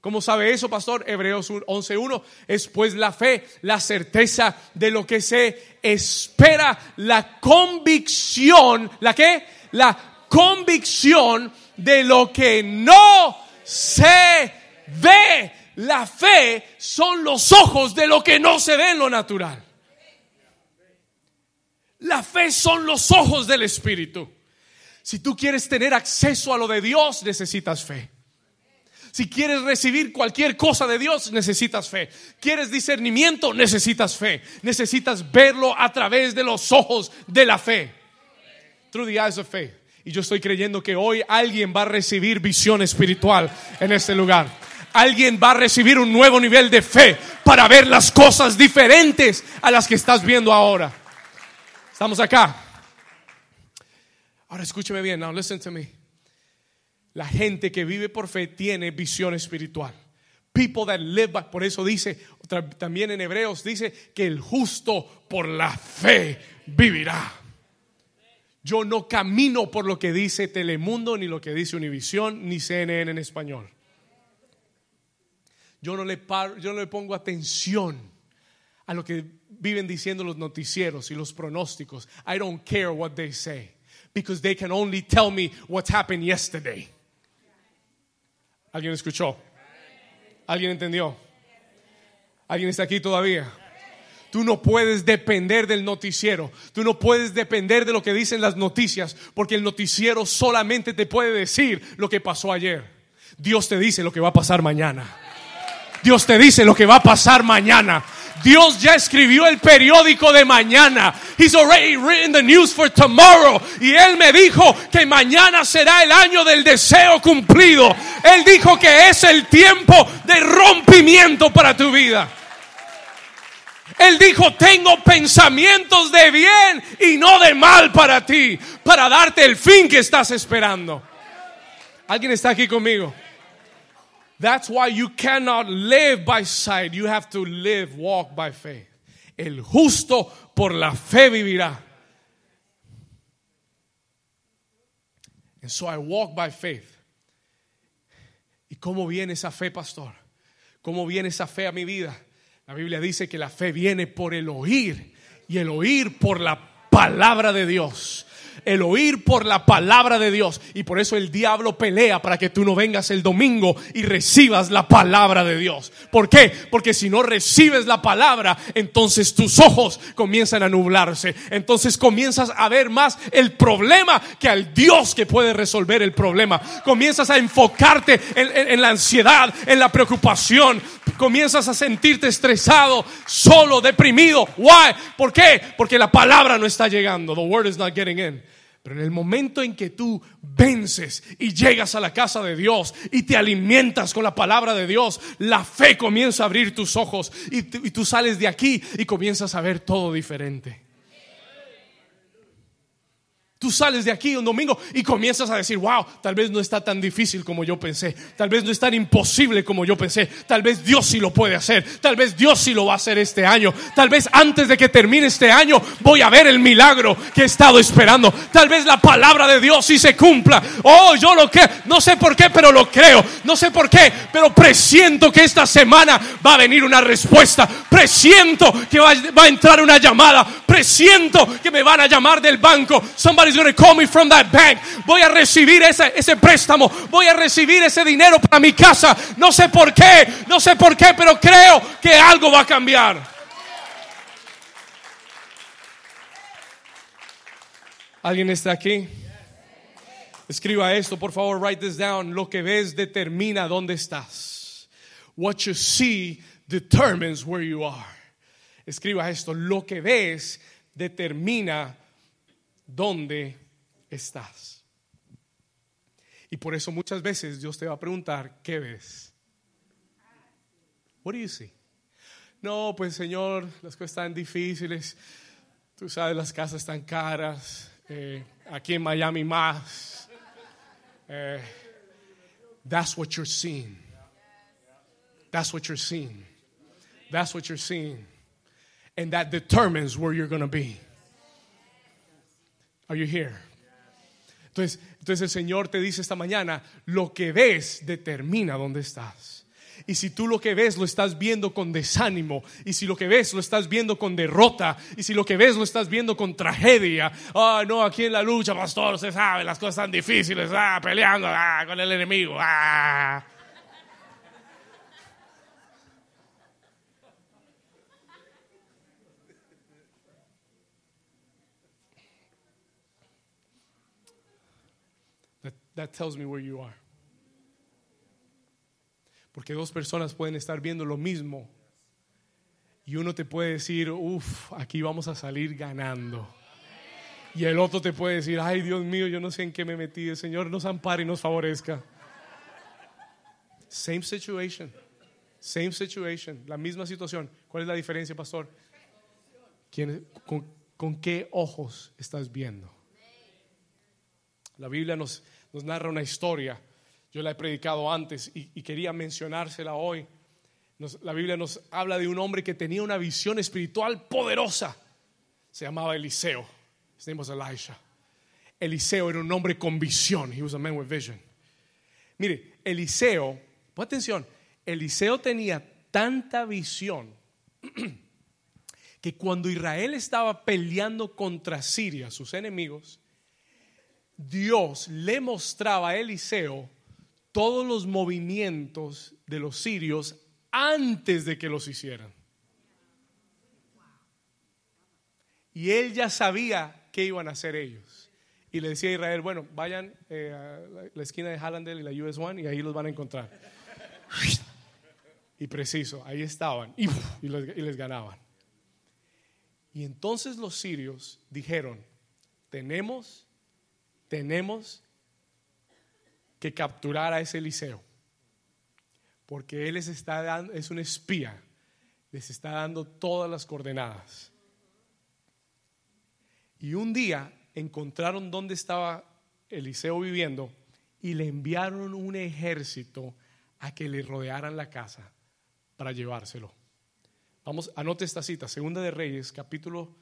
¿Cómo sabe eso, pastor? Hebreos 11.1 es pues la fe, la certeza de lo que se espera, la convicción, ¿la qué? La convicción de lo que no se ve. La fe son los ojos de lo que no se ve en lo natural. La fe son los ojos del Espíritu. Si tú quieres tener acceso a lo de Dios, necesitas fe. Si quieres recibir cualquier cosa de Dios, necesitas fe. ¿Quieres discernimiento? Necesitas fe. Necesitas verlo a través de los ojos de la fe. Through the eyes of faith. Y yo estoy creyendo que hoy alguien va a recibir visión espiritual en este lugar. Alguien va a recibir un nuevo nivel de fe para ver las cosas diferentes a las que estás viendo ahora. Estamos acá. Ahora escúcheme bien. Now listen to me. La gente que vive por fe tiene visión espiritual. People that live by, por eso dice también en Hebreos dice que el justo por la fe vivirá. Yo no camino por lo que dice Telemundo, ni lo que dice Univisión, ni CNN en español. Yo no le, yo no le pongo atención a lo que viven diciendo los noticieros y los pronósticos. I don't care what they say because they can only tell me what happened yesterday. ¿Alguien escuchó? ¿Alguien entendió? ¿Alguien está aquí todavía? Tú no puedes depender del noticiero. Tú no puedes depender de lo que dicen las noticias, porque el noticiero solamente te puede decir lo que pasó ayer. Dios te dice lo que va a pasar mañana. Dios te dice lo que va a pasar mañana. Dios ya escribió el periódico de mañana. He's already written the news for tomorrow. Y Él me dijo que mañana será el año del deseo cumplido. Él dijo que es el tiempo de rompimiento para tu vida. Él dijo, tengo pensamientos de bien y no de mal para ti, para darte el fin que estás esperando. ¿Alguien está aquí conmigo? That's why you cannot live by sight. You have to live, walk by faith. El justo por la fe vivirá. And so I walk by faith. ¿Y cómo viene esa fe, pastor? ¿Cómo viene esa fe a mi vida? La Biblia dice que la fe viene por el oír y el oír por la palabra de Dios el oír por la palabra de Dios. Y por eso el diablo pelea para que tú no vengas el domingo y recibas la palabra de Dios. ¿Por qué? Porque si no recibes la palabra, entonces tus ojos comienzan a nublarse. Entonces comienzas a ver más el problema que al Dios que puede resolver el problema. Comienzas a enfocarte en, la ansiedad, en la preocupación. Comienzas a sentirte estresado, solo, deprimido. Why? ¿Por qué? Porque la palabra no está llegando. The word is not getting in. Pero en el momento en que tú vences y llegas a la casa de Dios y te alimentas con la palabra de Dios, la fe comienza a abrir tus ojos y, tú sales de aquí y comienzas a ver todo diferente. Tú sales de aquí un domingo y comienzas a decir, wow, tal vez no está tan difícil como yo pensé, tal vez no es tan imposible como yo pensé, tal vez Dios sí lo puede hacer, tal vez Dios sí lo va a hacer este año, tal vez antes de que termine este año voy a ver el milagro que he estado esperando, tal vez la palabra de Dios sí se cumpla. Oh, yo lo que, no sé por qué, pero lo creo, no sé por qué, pero presiento que esta semana va a venir una respuesta, presiento que va, va a entrar una llamada, presiento que me van a llamar del banco. Somebody's going to call me from that bank. Voy a recibir ese, ese préstamo. Voy a recibir ese dinero para mi casa. No sé por qué, no sé por qué, pero creo que algo va a cambiar. ¿Alguien está aquí? Escriba esto, por favor, write this down. Lo que ves determina dónde estás. What you see determines where you are. Escriba esto, lo que ves determina dónde estás. Y por eso muchas veces Dios te va a preguntar, ¿qué ves? What do you see? No, pues Señor, las cosas están difíciles. Tú sabes, las casas están caras. Eh, aquí en Miami más. Eh, that's what you're seeing. That's what you're seeing. That's what you're seeing. And that determines where you're going to be. Are you here? Entonces, entonces el Señor te dice esta mañana, lo que ves determina dónde estás. Y si tú lo que ves lo estás viendo con desánimo, y si lo que ves lo estás viendo con derrota, y si lo que ves lo estás viendo con tragedia, ah, no, aquí en la lucha, pastor, usted sabe, las cosas están difíciles, ah, peleando ah, con el enemigo, ah. That, tells me where you are. Porque dos personas pueden estar viendo lo mismo y uno te puede decir, uff, aquí vamos a salir ganando. Y el otro te puede decir, ay Dios mío, yo no sé en qué me metí, el Señor nos ampare y nos favorezca. Same situation, same situation, la misma situación. ¿Cuál es la diferencia, pastor? ¿Quién, con, ¿Con qué ojos estás viendo? La Biblia nos, nos narra una historia yo la he predicado antes y, quería mencionársela hoy. La Biblia nos habla de un hombre que tenía una visión espiritual poderosa. Se llamaba Eliseo. His name was Elisha. Eliseo era un hombre con visión. He was a man with vision. Mire, Eliseo, pon atención, Eliseo tenía tanta visión *clears throat* que cuando Israel estaba peleando contra Siria, sus enemigos, Dios le mostraba a Eliseo todos los movimientos de los sirios antes de que los hicieran. Y él ya sabía qué iban a hacer ellos. Y le decía a Israel, bueno, vayan eh, a la esquina de Hallandale y la US One y ahí los van a encontrar. Y preciso, ahí estaban y, y les ganaban. Y entonces los sirios dijeron, tenemos, tenemos que capturar a ese Eliseo. Porque él les está dando, es un espía, les está dando todas las coordenadas. Y un día encontraron dónde estaba Eliseo viviendo y le enviaron un ejército a que le rodearan la casa para llevárselo. Vamos, anote esta cita, Segunda de Reyes, capítulo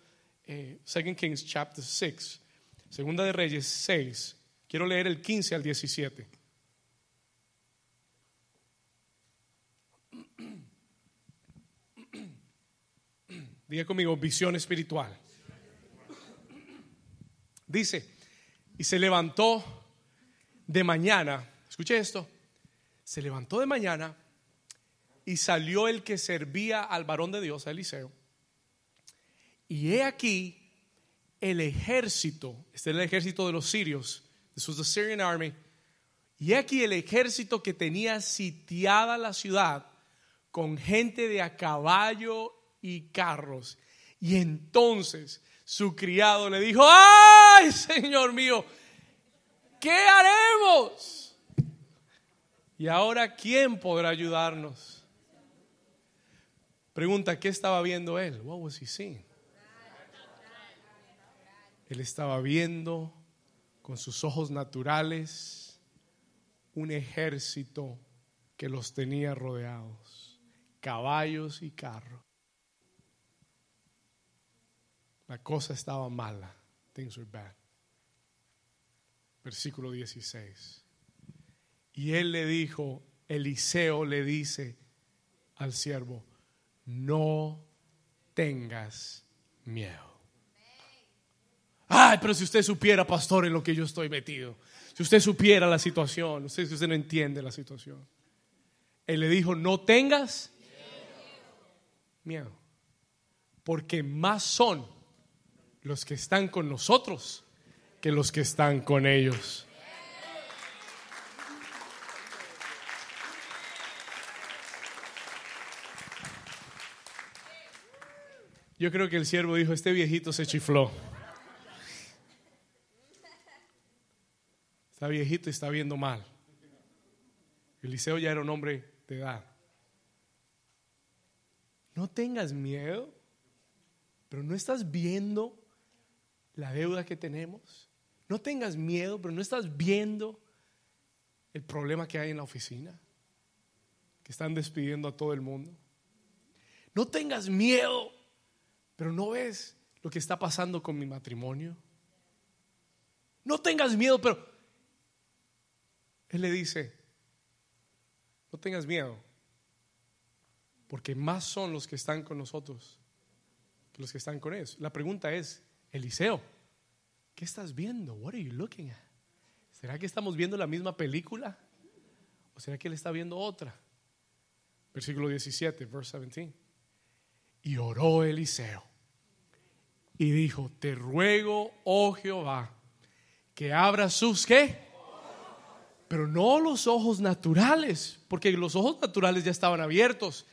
eh, Second Kings, chapter 6. Segunda de Reyes 6, Quiero leer el 15 al 17. Diga conmigo, visión espiritual. Dice, y se levantó de mañana, escuche esto, se levantó de mañana y salió el que servía al varón de Dios, a Eliseo. Y he aquí el ejército, este es el ejército de los sirios, This was the Syrian army. Y aquí el ejército que tenía sitiada la ciudad con gente de a caballo y carros. Y entonces su criado le dijo, ay, Señor mío, ¿qué haremos? Y ahora, ¿quién podrá ayudarnos? Pregunta, ¿qué estaba viendo él? What was he seeing? Él estaba viendo con sus ojos naturales un ejército que los tenía rodeados, caballos y carros. La cosa estaba mala. Things were bad. Versículo 16. Y él le dijo, Eliseo le dice al siervo, no tengas miedo. Ay, pero si usted supiera, pastor, en lo que yo estoy metido, si usted supiera la situación, usted, si usted no entiende la situación. Él le dijo, no tengas miedo, porque más son los que están con nosotros que los que están con ellos. Yo creo que el siervo dijo, este viejito se chifló. Está viejito y está viendo mal. Eliseo ya era un hombre de edad. No tengas miedo, pero no estás viendo la deuda que tenemos. No tengas miedo, pero no estás viendo el problema que hay en la oficina, que están despidiendo a todo el mundo. No tengas miedo, pero no ves lo que está pasando con mi matrimonio. No tengas miedo, pero él le dice, no tengas miedo, porque más son los que están con nosotros que los que están con ellos. La pregunta es, Eliseo, ¿qué estás viendo? What are you looking at? ¿Será que estamos viendo la misma película? ¿O será que él está viendo otra? Versículo 17, verse 17. Y oró Eliseo y dijo, te ruego, oh Jehová, que abra sus qué? Pero no los ojos naturales, porque los ojos naturales ya estaban abiertos.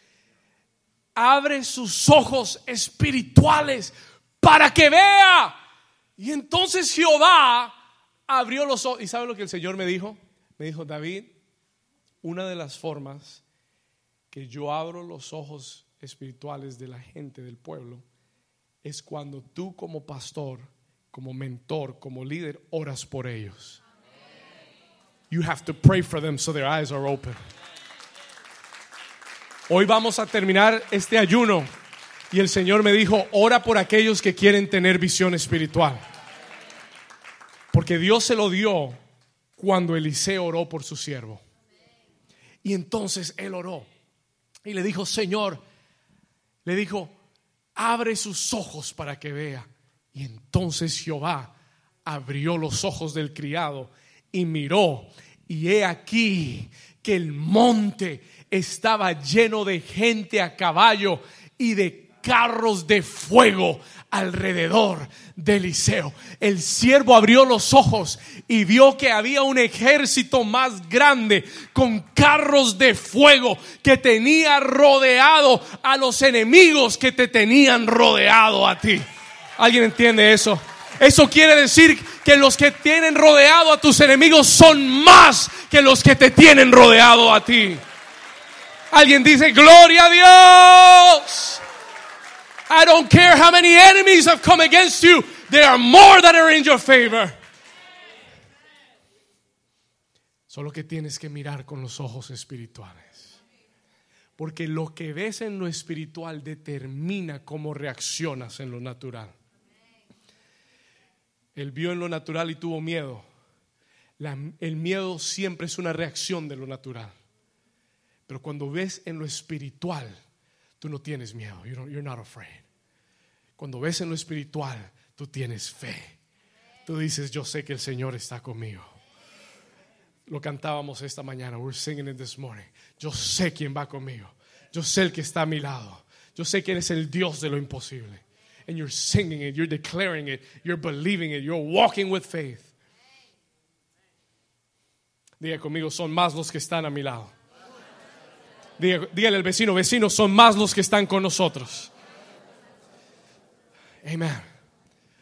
Abre sus ojos espirituales para que vea. Y entonces Jehová abrió los ojos. ¿Y sabe lo que el Señor me dijo? Me dijo, David, una de las formas que yo abro los ojos espirituales de la gente del pueblo es cuando tú como pastor, como mentor, como líder, oras por ellos. You have to pray for them so their eyes are open. Hoy vamos a terminar este ayuno y el Señor me dijo, ora por aquellos que quieren tener visión espiritual. Porque Dios se lo dio cuando Eliseo oró por su siervo. Y entonces él oró y le dijo, Señor, le dijo, abre sus ojos para que vea. Y entonces Jehová abrió los ojos del criado y miró y he aquí que el monte estaba lleno de gente a caballo y de carros de fuego alrededor de Eliseo. El siervo abrió los ojos y vio que había un ejército más grande con carros de fuego que tenía rodeado a los enemigos que te tenían rodeado a ti. ¿Alguien entiende eso? Eso quiere decir que los que tienen rodeado a tus enemigos son más que los que te tienen rodeado a ti. Alguien dice, gloria a Dios. I don't care how many enemies have come against you. There are more that are in your favor. Solo que tienes que mirar con los ojos espirituales. Porque lo que ves en lo espiritual determina cómo reaccionas en lo natural. Él vio en lo natural y tuvo miedo. el miedo siempre es una reacción de lo natural. Pero cuando ves en lo espiritual, tú no tienes miedo. you're not afraid. Cuando ves en lo espiritual, tú tienes fe. Tú dices, yo sé que el Señor está conmigo. Lo cantábamos esta mañana. We're singing it this morning. Yo sé quién va conmigo. Yo sé el que está a mi lado. Yo sé que es el Dios de lo imposible and you're singing it, you're declaring it, you're believing it, you're walking with faith. Diga conmigo, son más los que están a mi lado. dígale al vecino, vecino, son más los que están con nosotros. Amen.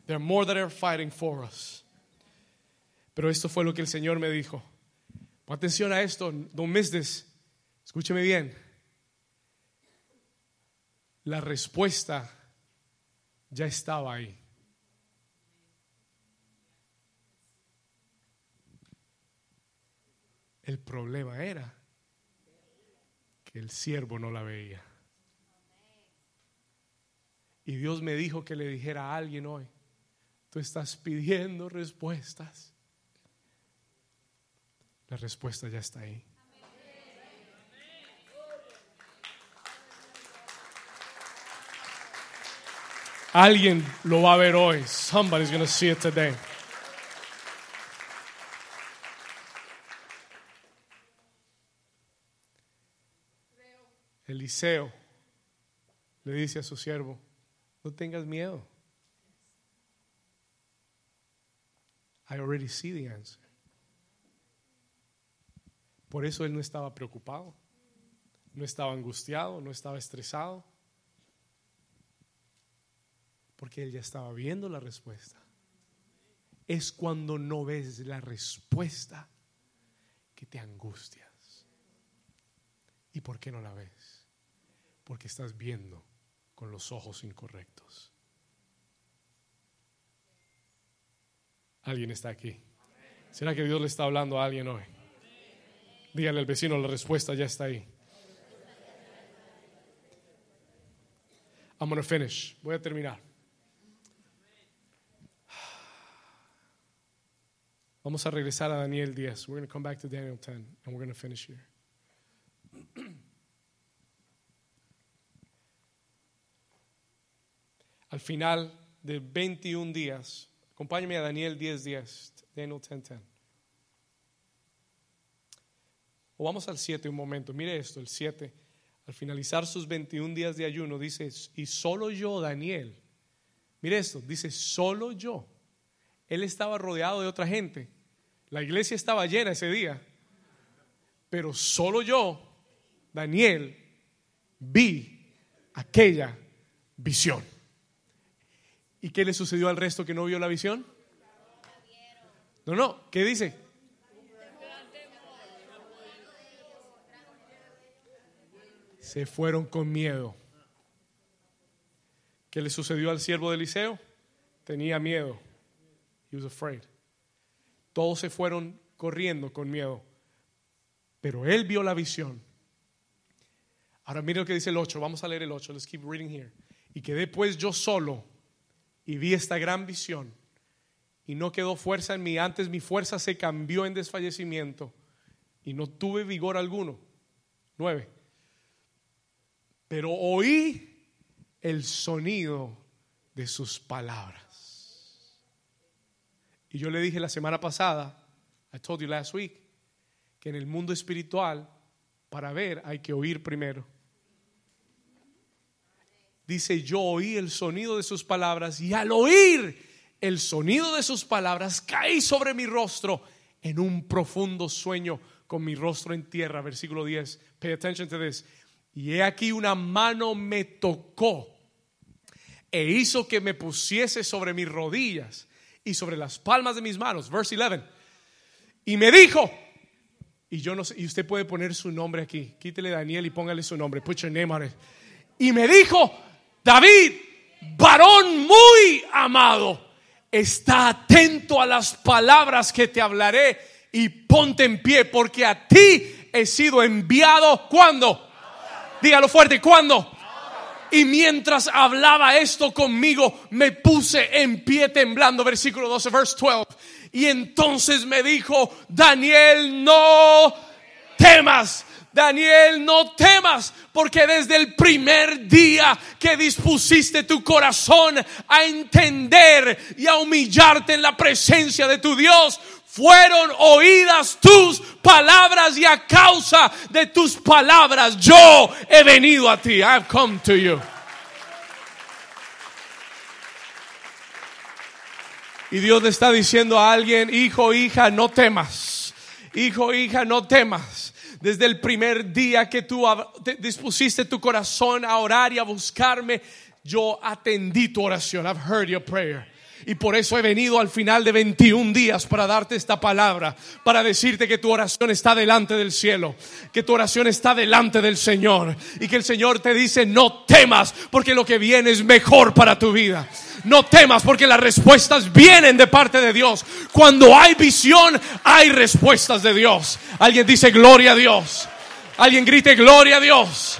There are more that are fighting for us. Pero esto fue lo que el Señor me dijo. atención a esto, don't miss this. Escúcheme bien. La respuesta ya estaba ahí. El problema era que el siervo no la veía. Y Dios me dijo que le dijera a alguien hoy, tú estás pidiendo respuestas. La respuesta ya está ahí. Alguien lo va a ver hoy. Somebody's going to see it today. Eliseo le dice a su siervo, no tengas miedo. I already see the answer. Por eso él no estaba preocupado, no estaba angustiado, no estaba estresado, porque él ya estaba viendo la respuesta. Es cuando no ves la respuesta que te angustias. ¿Y por qué no la ves? Porque estás viendo con los ojos incorrectos. Alguien está aquí. ¿Será que Dios le está hablando a alguien hoy? Dígale al vecino, la respuesta ya está ahí. I'm going to finish. Voy a terminar. Vamos a regresar a Daniel 10. We're going to come back to Daniel 10 and we're going to finish here. *clears throat* Al final de 21 días, acompáñame a Daniel 10, 10, Daniel 10, 10. O vamos al 7 un momento, mire esto, el 7. Al finalizar sus 21 días de ayuno, dice, y solo yo, Daniel, mire esto, dice, solo yo. Él estaba rodeado de otra gente. La iglesia estaba llena ese día. Pero solo yo, Daniel, vi aquella visión. ¿Y qué le sucedió al resto que no vio la visión? No, no, ¿qué dice? Se fueron con miedo. ¿Qué le sucedió al siervo de Eliseo? Tenía miedo. He was afraid. Todos se fueron corriendo con miedo. Pero él vio la visión. Ahora mire lo que dice el 8. Vamos a leer el 8. Let's keep reading here. Y quedé pues yo solo y vi esta gran visión. Y no quedó fuerza en mí. Antes mi fuerza se cambió en desfallecimiento. Y no tuve vigor alguno. 9. Pero oí el sonido de sus palabras. Y yo le dije la semana pasada, I told you last week, que en el mundo espiritual, para ver, hay que oír primero. Dice, yo oí el sonido de sus palabras y al oír el sonido de sus palabras caí sobre mi rostro en un profundo sueño con mi rostro en tierra. Versículo 10. Pay attention to this. Y he aquí una mano me tocó e hizo que me pusiese sobre mis rodillas y sobre las palmas de mis manos. Verse 11. Y me dijo, y yo no sé, y usted puede poner su nombre aquí. Quítele Daniel y póngale su nombre. Put your name on it. Y me dijo, David, varón muy amado, está atento a las palabras que te hablaré y ponte en pie, porque a ti he sido enviado. ¿Cuándo? Dígalo fuerte, ¿cuándo? Y mientras hablaba esto conmigo, me puse en pie temblando. Versículo 12, verse 12. Y entonces me dijo, Daniel, no temas. Daniel, no temas, porque desde el primer día que dispusiste tu corazón a entender y a humillarte en la presencia de tu Dios, fueron oídas tus palabras y a causa de tus palabras yo he venido a ti. I've come to you. Y Dios le está diciendo a alguien, hijo, hija, no temas. Hijo, hija, no temas. Desde el primer día que tú dispusiste tu corazón a orar y a buscarme, yo atendí tu oración. I've heard your prayer. Y por eso he venido al final de 21 días para darte esta palabra, para decirte que tu oración está delante del cielo, que tu oración está delante del Señor y que el Señor te dice, no temas porque lo que viene es mejor para tu vida. No temas porque las respuestas vienen de parte de Dios. Cuando hay visión, hay respuestas de Dios. Alguien dice gloria a Dios. Alguien grite gloria a Dios.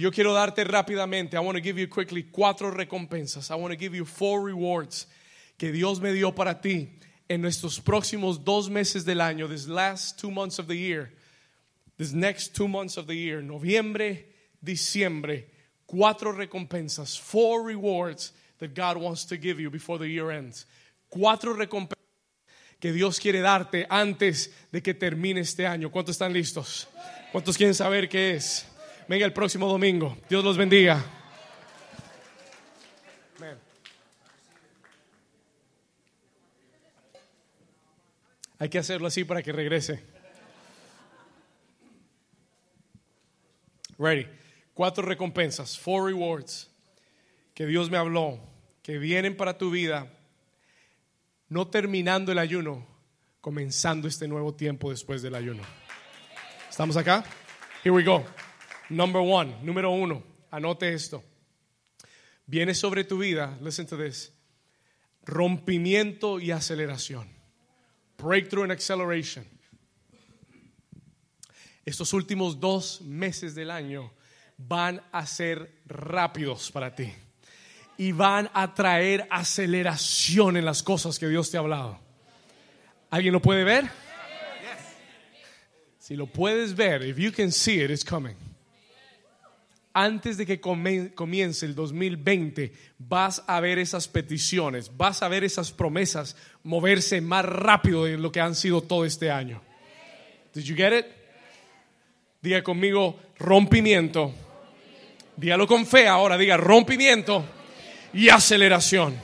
Yo quiero darte rápidamente, I want to give you quickly cuatro recompensas. I want to give you four rewards que Dios me dio para ti en nuestros próximos dos meses del año, this last two months of the year, this next two months of the year, noviembre, diciembre, cuatro recompensas, four rewards that God wants to give you before the year ends. Cuatro recompensas que Dios quiere darte antes de que termine este año. ¿Cuántos están listos? ¿Cuántos quieren saber qué es? Venga el próximo domingo. Dios los bendiga. Hay que hacerlo así para que regrese. Ready. Cuatro recompensas, four rewards que Dios me habló, que vienen para tu vida, no terminando el ayuno, comenzando este nuevo tiempo después del ayuno. ¿Estamos acá? Here we go. Number one, número uno, anote esto. Viene sobre tu vida, listen to this, rompimiento y aceleración. Breakthrough and acceleration. Estos últimos dos meses del año van a ser rápidos para ti y van a traer aceleración en las cosas que Dios te ha hablado. ¿Alguien lo puede ver? Si lo puedes ver, if you can see it, it's coming antes de que comience el 2020, vas a ver esas peticiones, vas a ver esas promesas moverse más rápido de lo que han sido todo este año. Did you get it? Diga conmigo rompimiento. Dígalo con fe ahora, diga rompimiento y aceleración.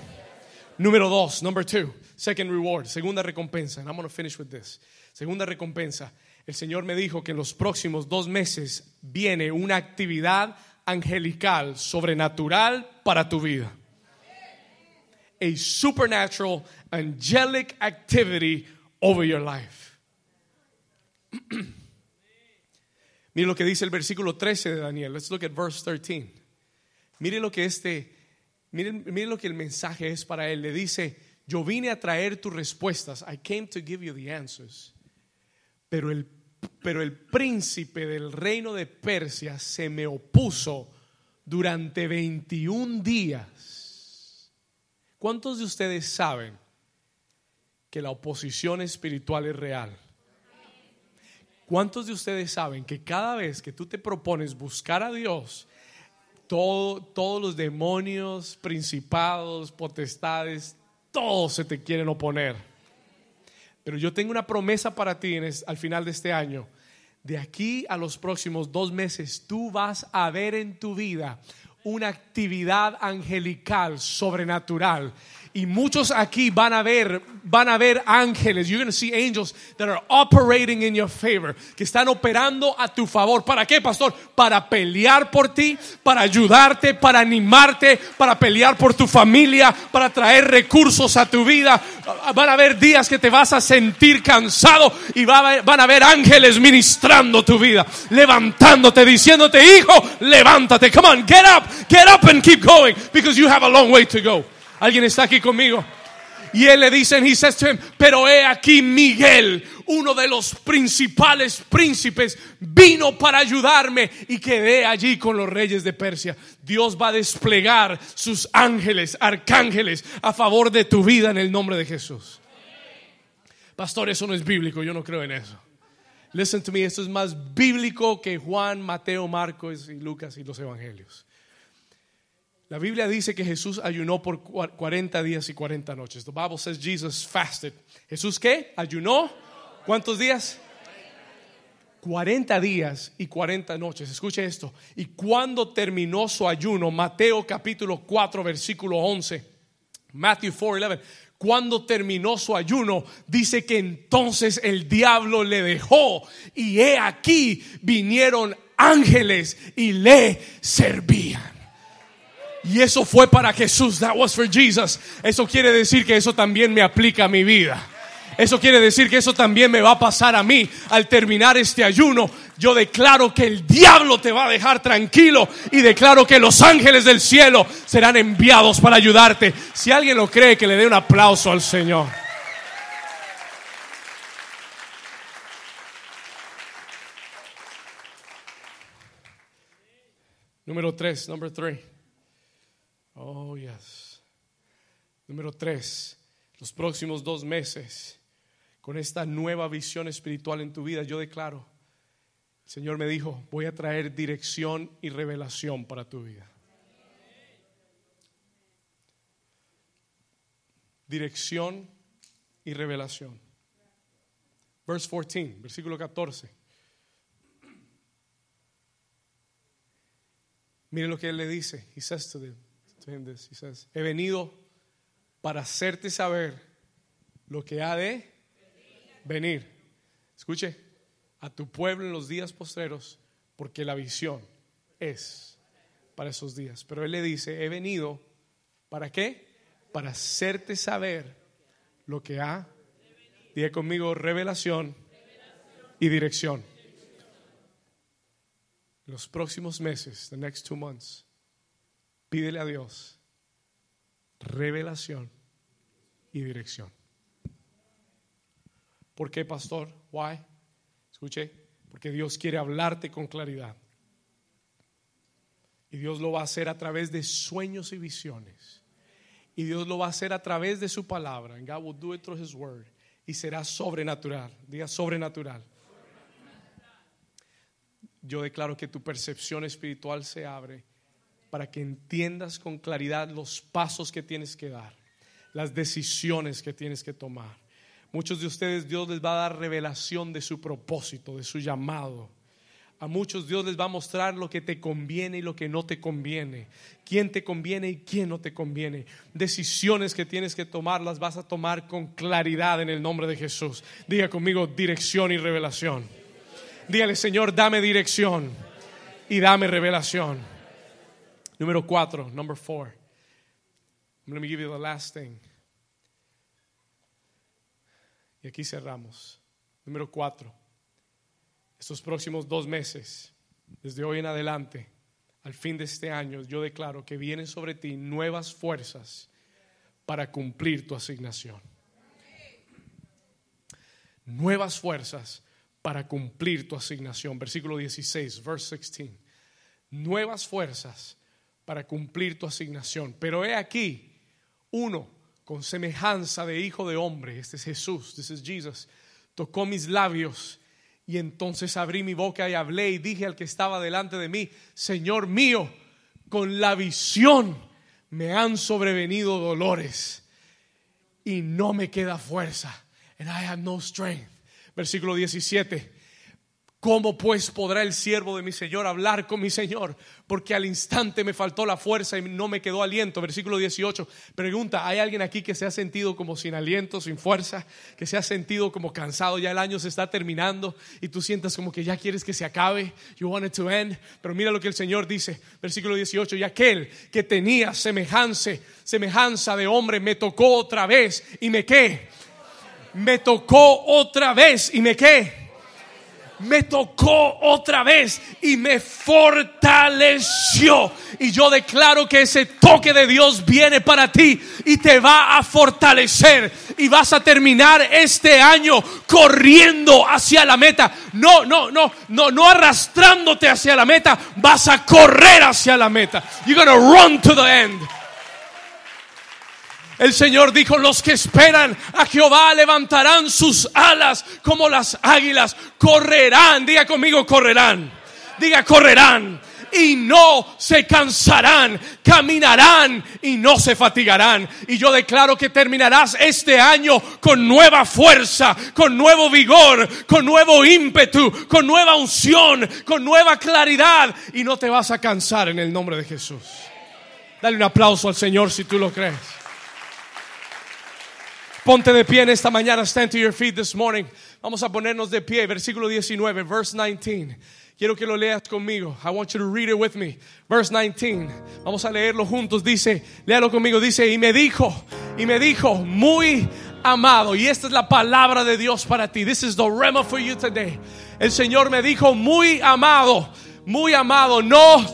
Número dos, number two, second reward, segunda recompensa. And I'm going to finish with this. Segunda recompensa el Señor me dijo que en los próximos dos meses viene una actividad angelical, sobrenatural para tu vida. A supernatural, angelic activity over your life. *clears throat* Mire lo que dice el versículo 13 de Daniel. Let's look at verse 13. Mire lo que este, mire, mire lo que el mensaje es para él. Le dice, yo vine a traer tus respuestas. I came to give you the answers. Pero el pero el príncipe del reino de Persia se me opuso durante 21 días. ¿Cuántos de ustedes saben que la oposición espiritual es real? ¿Cuántos de ustedes saben que cada vez que tú te propones buscar a Dios, todos los demonios, principados, potestades, todos se te quieren oponer? Pero yo tengo una promesa para ti al final de este año. De aquí a los próximos dos meses, tú vas a ver en tu vida una actividad angelical, sobrenatural, y muchos aquí van a ver, van a ver ángeles. You're going to see angels that are operating in your favor, que están operando a tu favor. ¿Para qué, pastor? Para pelear por ti, para ayudarte, para animarte, para pelear por tu familia, para traer recursos a tu vida. Van a haber días que te vas a sentir cansado y van a haber ángeles ministrando tu vida, levantándote, diciéndote, hijo, levántate. Come on, get up, get up and keep going because you have a long way to go. ¿Alguien está aquí conmigo? Y él le dice, he says pero he aquí Miguel, uno de los principales príncipes, vino para ayudarme y quedé allí con los reyes de Persia. Dios va a desplegar sus ángeles, arcángeles, a favor de tu vida en el nombre de Jesús. Pastor, eso no es bíblico, yo no creo en eso. Listen to me, esto es más bíblico que Juan, Mateo, Marcos y Lucas y los evangelios. La Biblia dice que Jesús ayunó por 40 días y 40 noches. The Bible says Jesus fasted. ¿Jesús qué? ¿Ayunó? ¿Cuántos días? 40 días y 40 noches. Escuche esto. Y cuando terminó su ayuno, Mateo capítulo 4, versículo 11, Matthew 4, 11, cuando terminó su ayuno, dice que entonces el diablo le dejó y he aquí vinieron ángeles y le servían. Y eso fue para Jesús. That was for Jesus. Eso quiere decir que eso también me aplica a mi vida. Eso quiere decir que eso también me va a pasar a mí al terminar este ayuno. Yo declaro que el diablo te va a dejar tranquilo y declaro que los ángeles del cielo serán enviados para ayudarte. Si alguien lo cree, que le dé un aplauso al Señor. Número tres, number three. Oh, yes. Número tres, los próximos dos meses, con esta nueva visión espiritual en tu vida, yo declaro, el Señor me dijo, voy a traer dirección y revelación para tu vida. Dirección y revelación. Verse 14, versículo 14. Miren lo que él le dice. He says to them, He he venido para hacerte saber lo que ha de venir. Escuche, a tu pueblo en los días postreros, porque la visión es para esos días. Pero él le dice, he venido, ¿para qué? Para hacerte saber lo que ha, diga conmigo, revelación y dirección. Los próximos meses, the next two months, pídele a Dios revelación y dirección. ¿Por qué, pastor? Why? Escuche, porque Dios quiere hablarte con claridad. Y Dios lo va a hacer a través de sueños y visiones. Y Dios lo va a hacer a través de su palabra. And God will do it through his word. Y será sobrenatural. Diga sobrenatural. Yo declaro que tu percepción espiritual se abre para que entiendas con claridad los pasos que tienes que dar, las decisiones que tienes que tomar. Muchos de ustedes Dios les va a dar revelación de su propósito, de su llamado. A muchos Dios les va a mostrar lo que te conviene y lo que no te conviene. Quién te conviene y quién no te conviene. Decisiones que tienes que tomar las vas a tomar con claridad en el nombre de Jesús. Diga conmigo dirección y revelación. Dígale, Señor, dame dirección y dame revelación. Número cuatro, number four. Let me give you the last thing. Y aquí cerramos. Número cuatro. Estos próximos dos meses, desde hoy en adelante, al fin de este año, yo declaro que vienen sobre ti nuevas fuerzas para cumplir tu asignación. Nuevas fuerzas para cumplir tu asignación. Versículo 16, verse 16. Nuevas fuerzas para cumplir tu asignación. Pero he aquí, uno con semejanza de hijo de hombre, este es Jesús, this is Jesus, tocó mis labios y entonces abrí mi boca y hablé y dije al que estaba delante de mí, Señor mío, con la visión me han sobrevenido dolores y no me queda fuerza. And I have no strength. Versículo 17. ¿Cómo pues podrá el siervo de mi Señor hablar con mi Señor? Porque al instante me faltó la fuerza y no me quedó aliento. Versículo 18. Pregunta, ¿hay alguien aquí que se ha sentido como sin aliento, sin fuerza? Que se ha sentido como cansado, ya el año se está terminando y tú sientas como que ya quieres que se acabe. You want it to end. Pero mira lo que el Señor dice. Versículo 18. Y aquel que tenía semejanza, semejanza de hombre me tocó otra vez y me qué me tocó otra vez y me qué. Me tocó otra vez y me fortaleció. Y yo declaro que ese toque de Dios viene para ti y te va a fortalecer. Y vas a terminar este año corriendo hacia la meta. No, no, no, no, no arrastrándote hacia la meta. Vas a correr hacia la meta. You're gonna run to the end. El Señor dijo, los que esperan a Jehová levantarán sus alas como las águilas, correrán, diga conmigo, correrán, diga, correrán y no se cansarán, caminarán y no se fatigarán. Y yo declaro que terminarás este año con nueva fuerza, con nuevo vigor, con nuevo ímpetu, con nueva unción, con nueva claridad y no te vas a cansar en el nombre de Jesús. Dale un aplauso al Señor si tú lo crees. Ponte de pie en esta mañana. Stand to your feet this morning. Vamos a ponernos de pie. Versículo 19, verse 19. Quiero que lo leas conmigo. I want you to read it with me. Verse 19. Vamos a leerlo juntos. Dice, léalo conmigo. Dice, y me dijo, y me dijo, muy amado. Y esta es la palabra de Dios para ti. This is the rema for you today. El Señor me dijo, muy amado, muy amado, no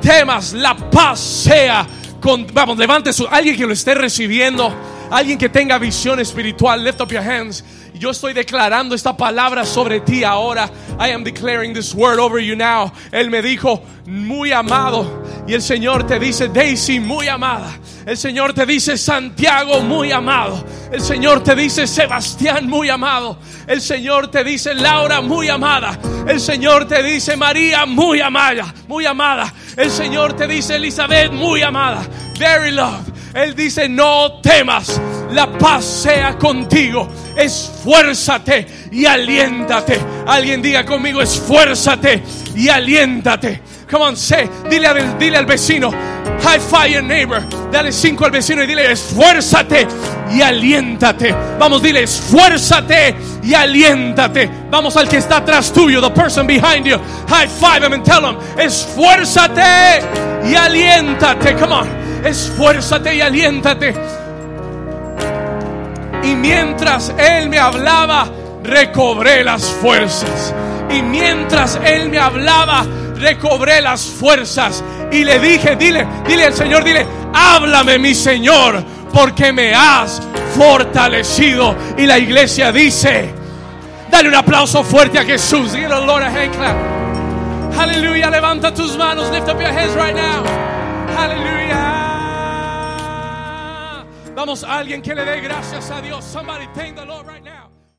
temas, la paz sea con, vamos, levante su, alguien que lo esté recibiendo, alguien que tenga visión espiritual, lift up your hands. Yo estoy declarando esta palabra sobre ti ahora. I am declaring this word over you now. Él me dijo, muy amado. Y el Señor te dice, Daisy, muy amada. El Señor te dice, Santiago, muy amado. El Señor te dice, Sebastián, muy amado. El Señor te dice, Laura, muy amada. El Señor te dice, María, muy amada. Muy amada. El Señor te dice, Elizabeth, muy amada. Very loved. Él dice, no temas, la paz sea contigo. Esfuérzate y aliéntate. Alguien diga conmigo, esfuérzate y aliéntate. Come on, say, dile, al- dile al vecino, high your neighbor. Dale cinco al vecino y dile, esfuérzate y aliéntate. Vamos, dile, esfuérzate y aliéntate. Vamos al que está atrás tuyo, the person behind you. High five him and tell him, esfuérzate y aliéntate. Come on. Esfuérzate y aliéntate. Y mientras él me hablaba, recobré las fuerzas. Y mientras él me hablaba, recobré las fuerzas. Y le dije, dile, dile al Señor, dile, háblame mi Señor, porque me has fortalecido. Y la iglesia dice, dale un aplauso fuerte a Jesús. Give the Lord a hand clap. Levanta tus manos, lift up your hands right now. Aleluya. Vamos a alguien que le dé gracias a Dios. Somebody thank the Lord right now.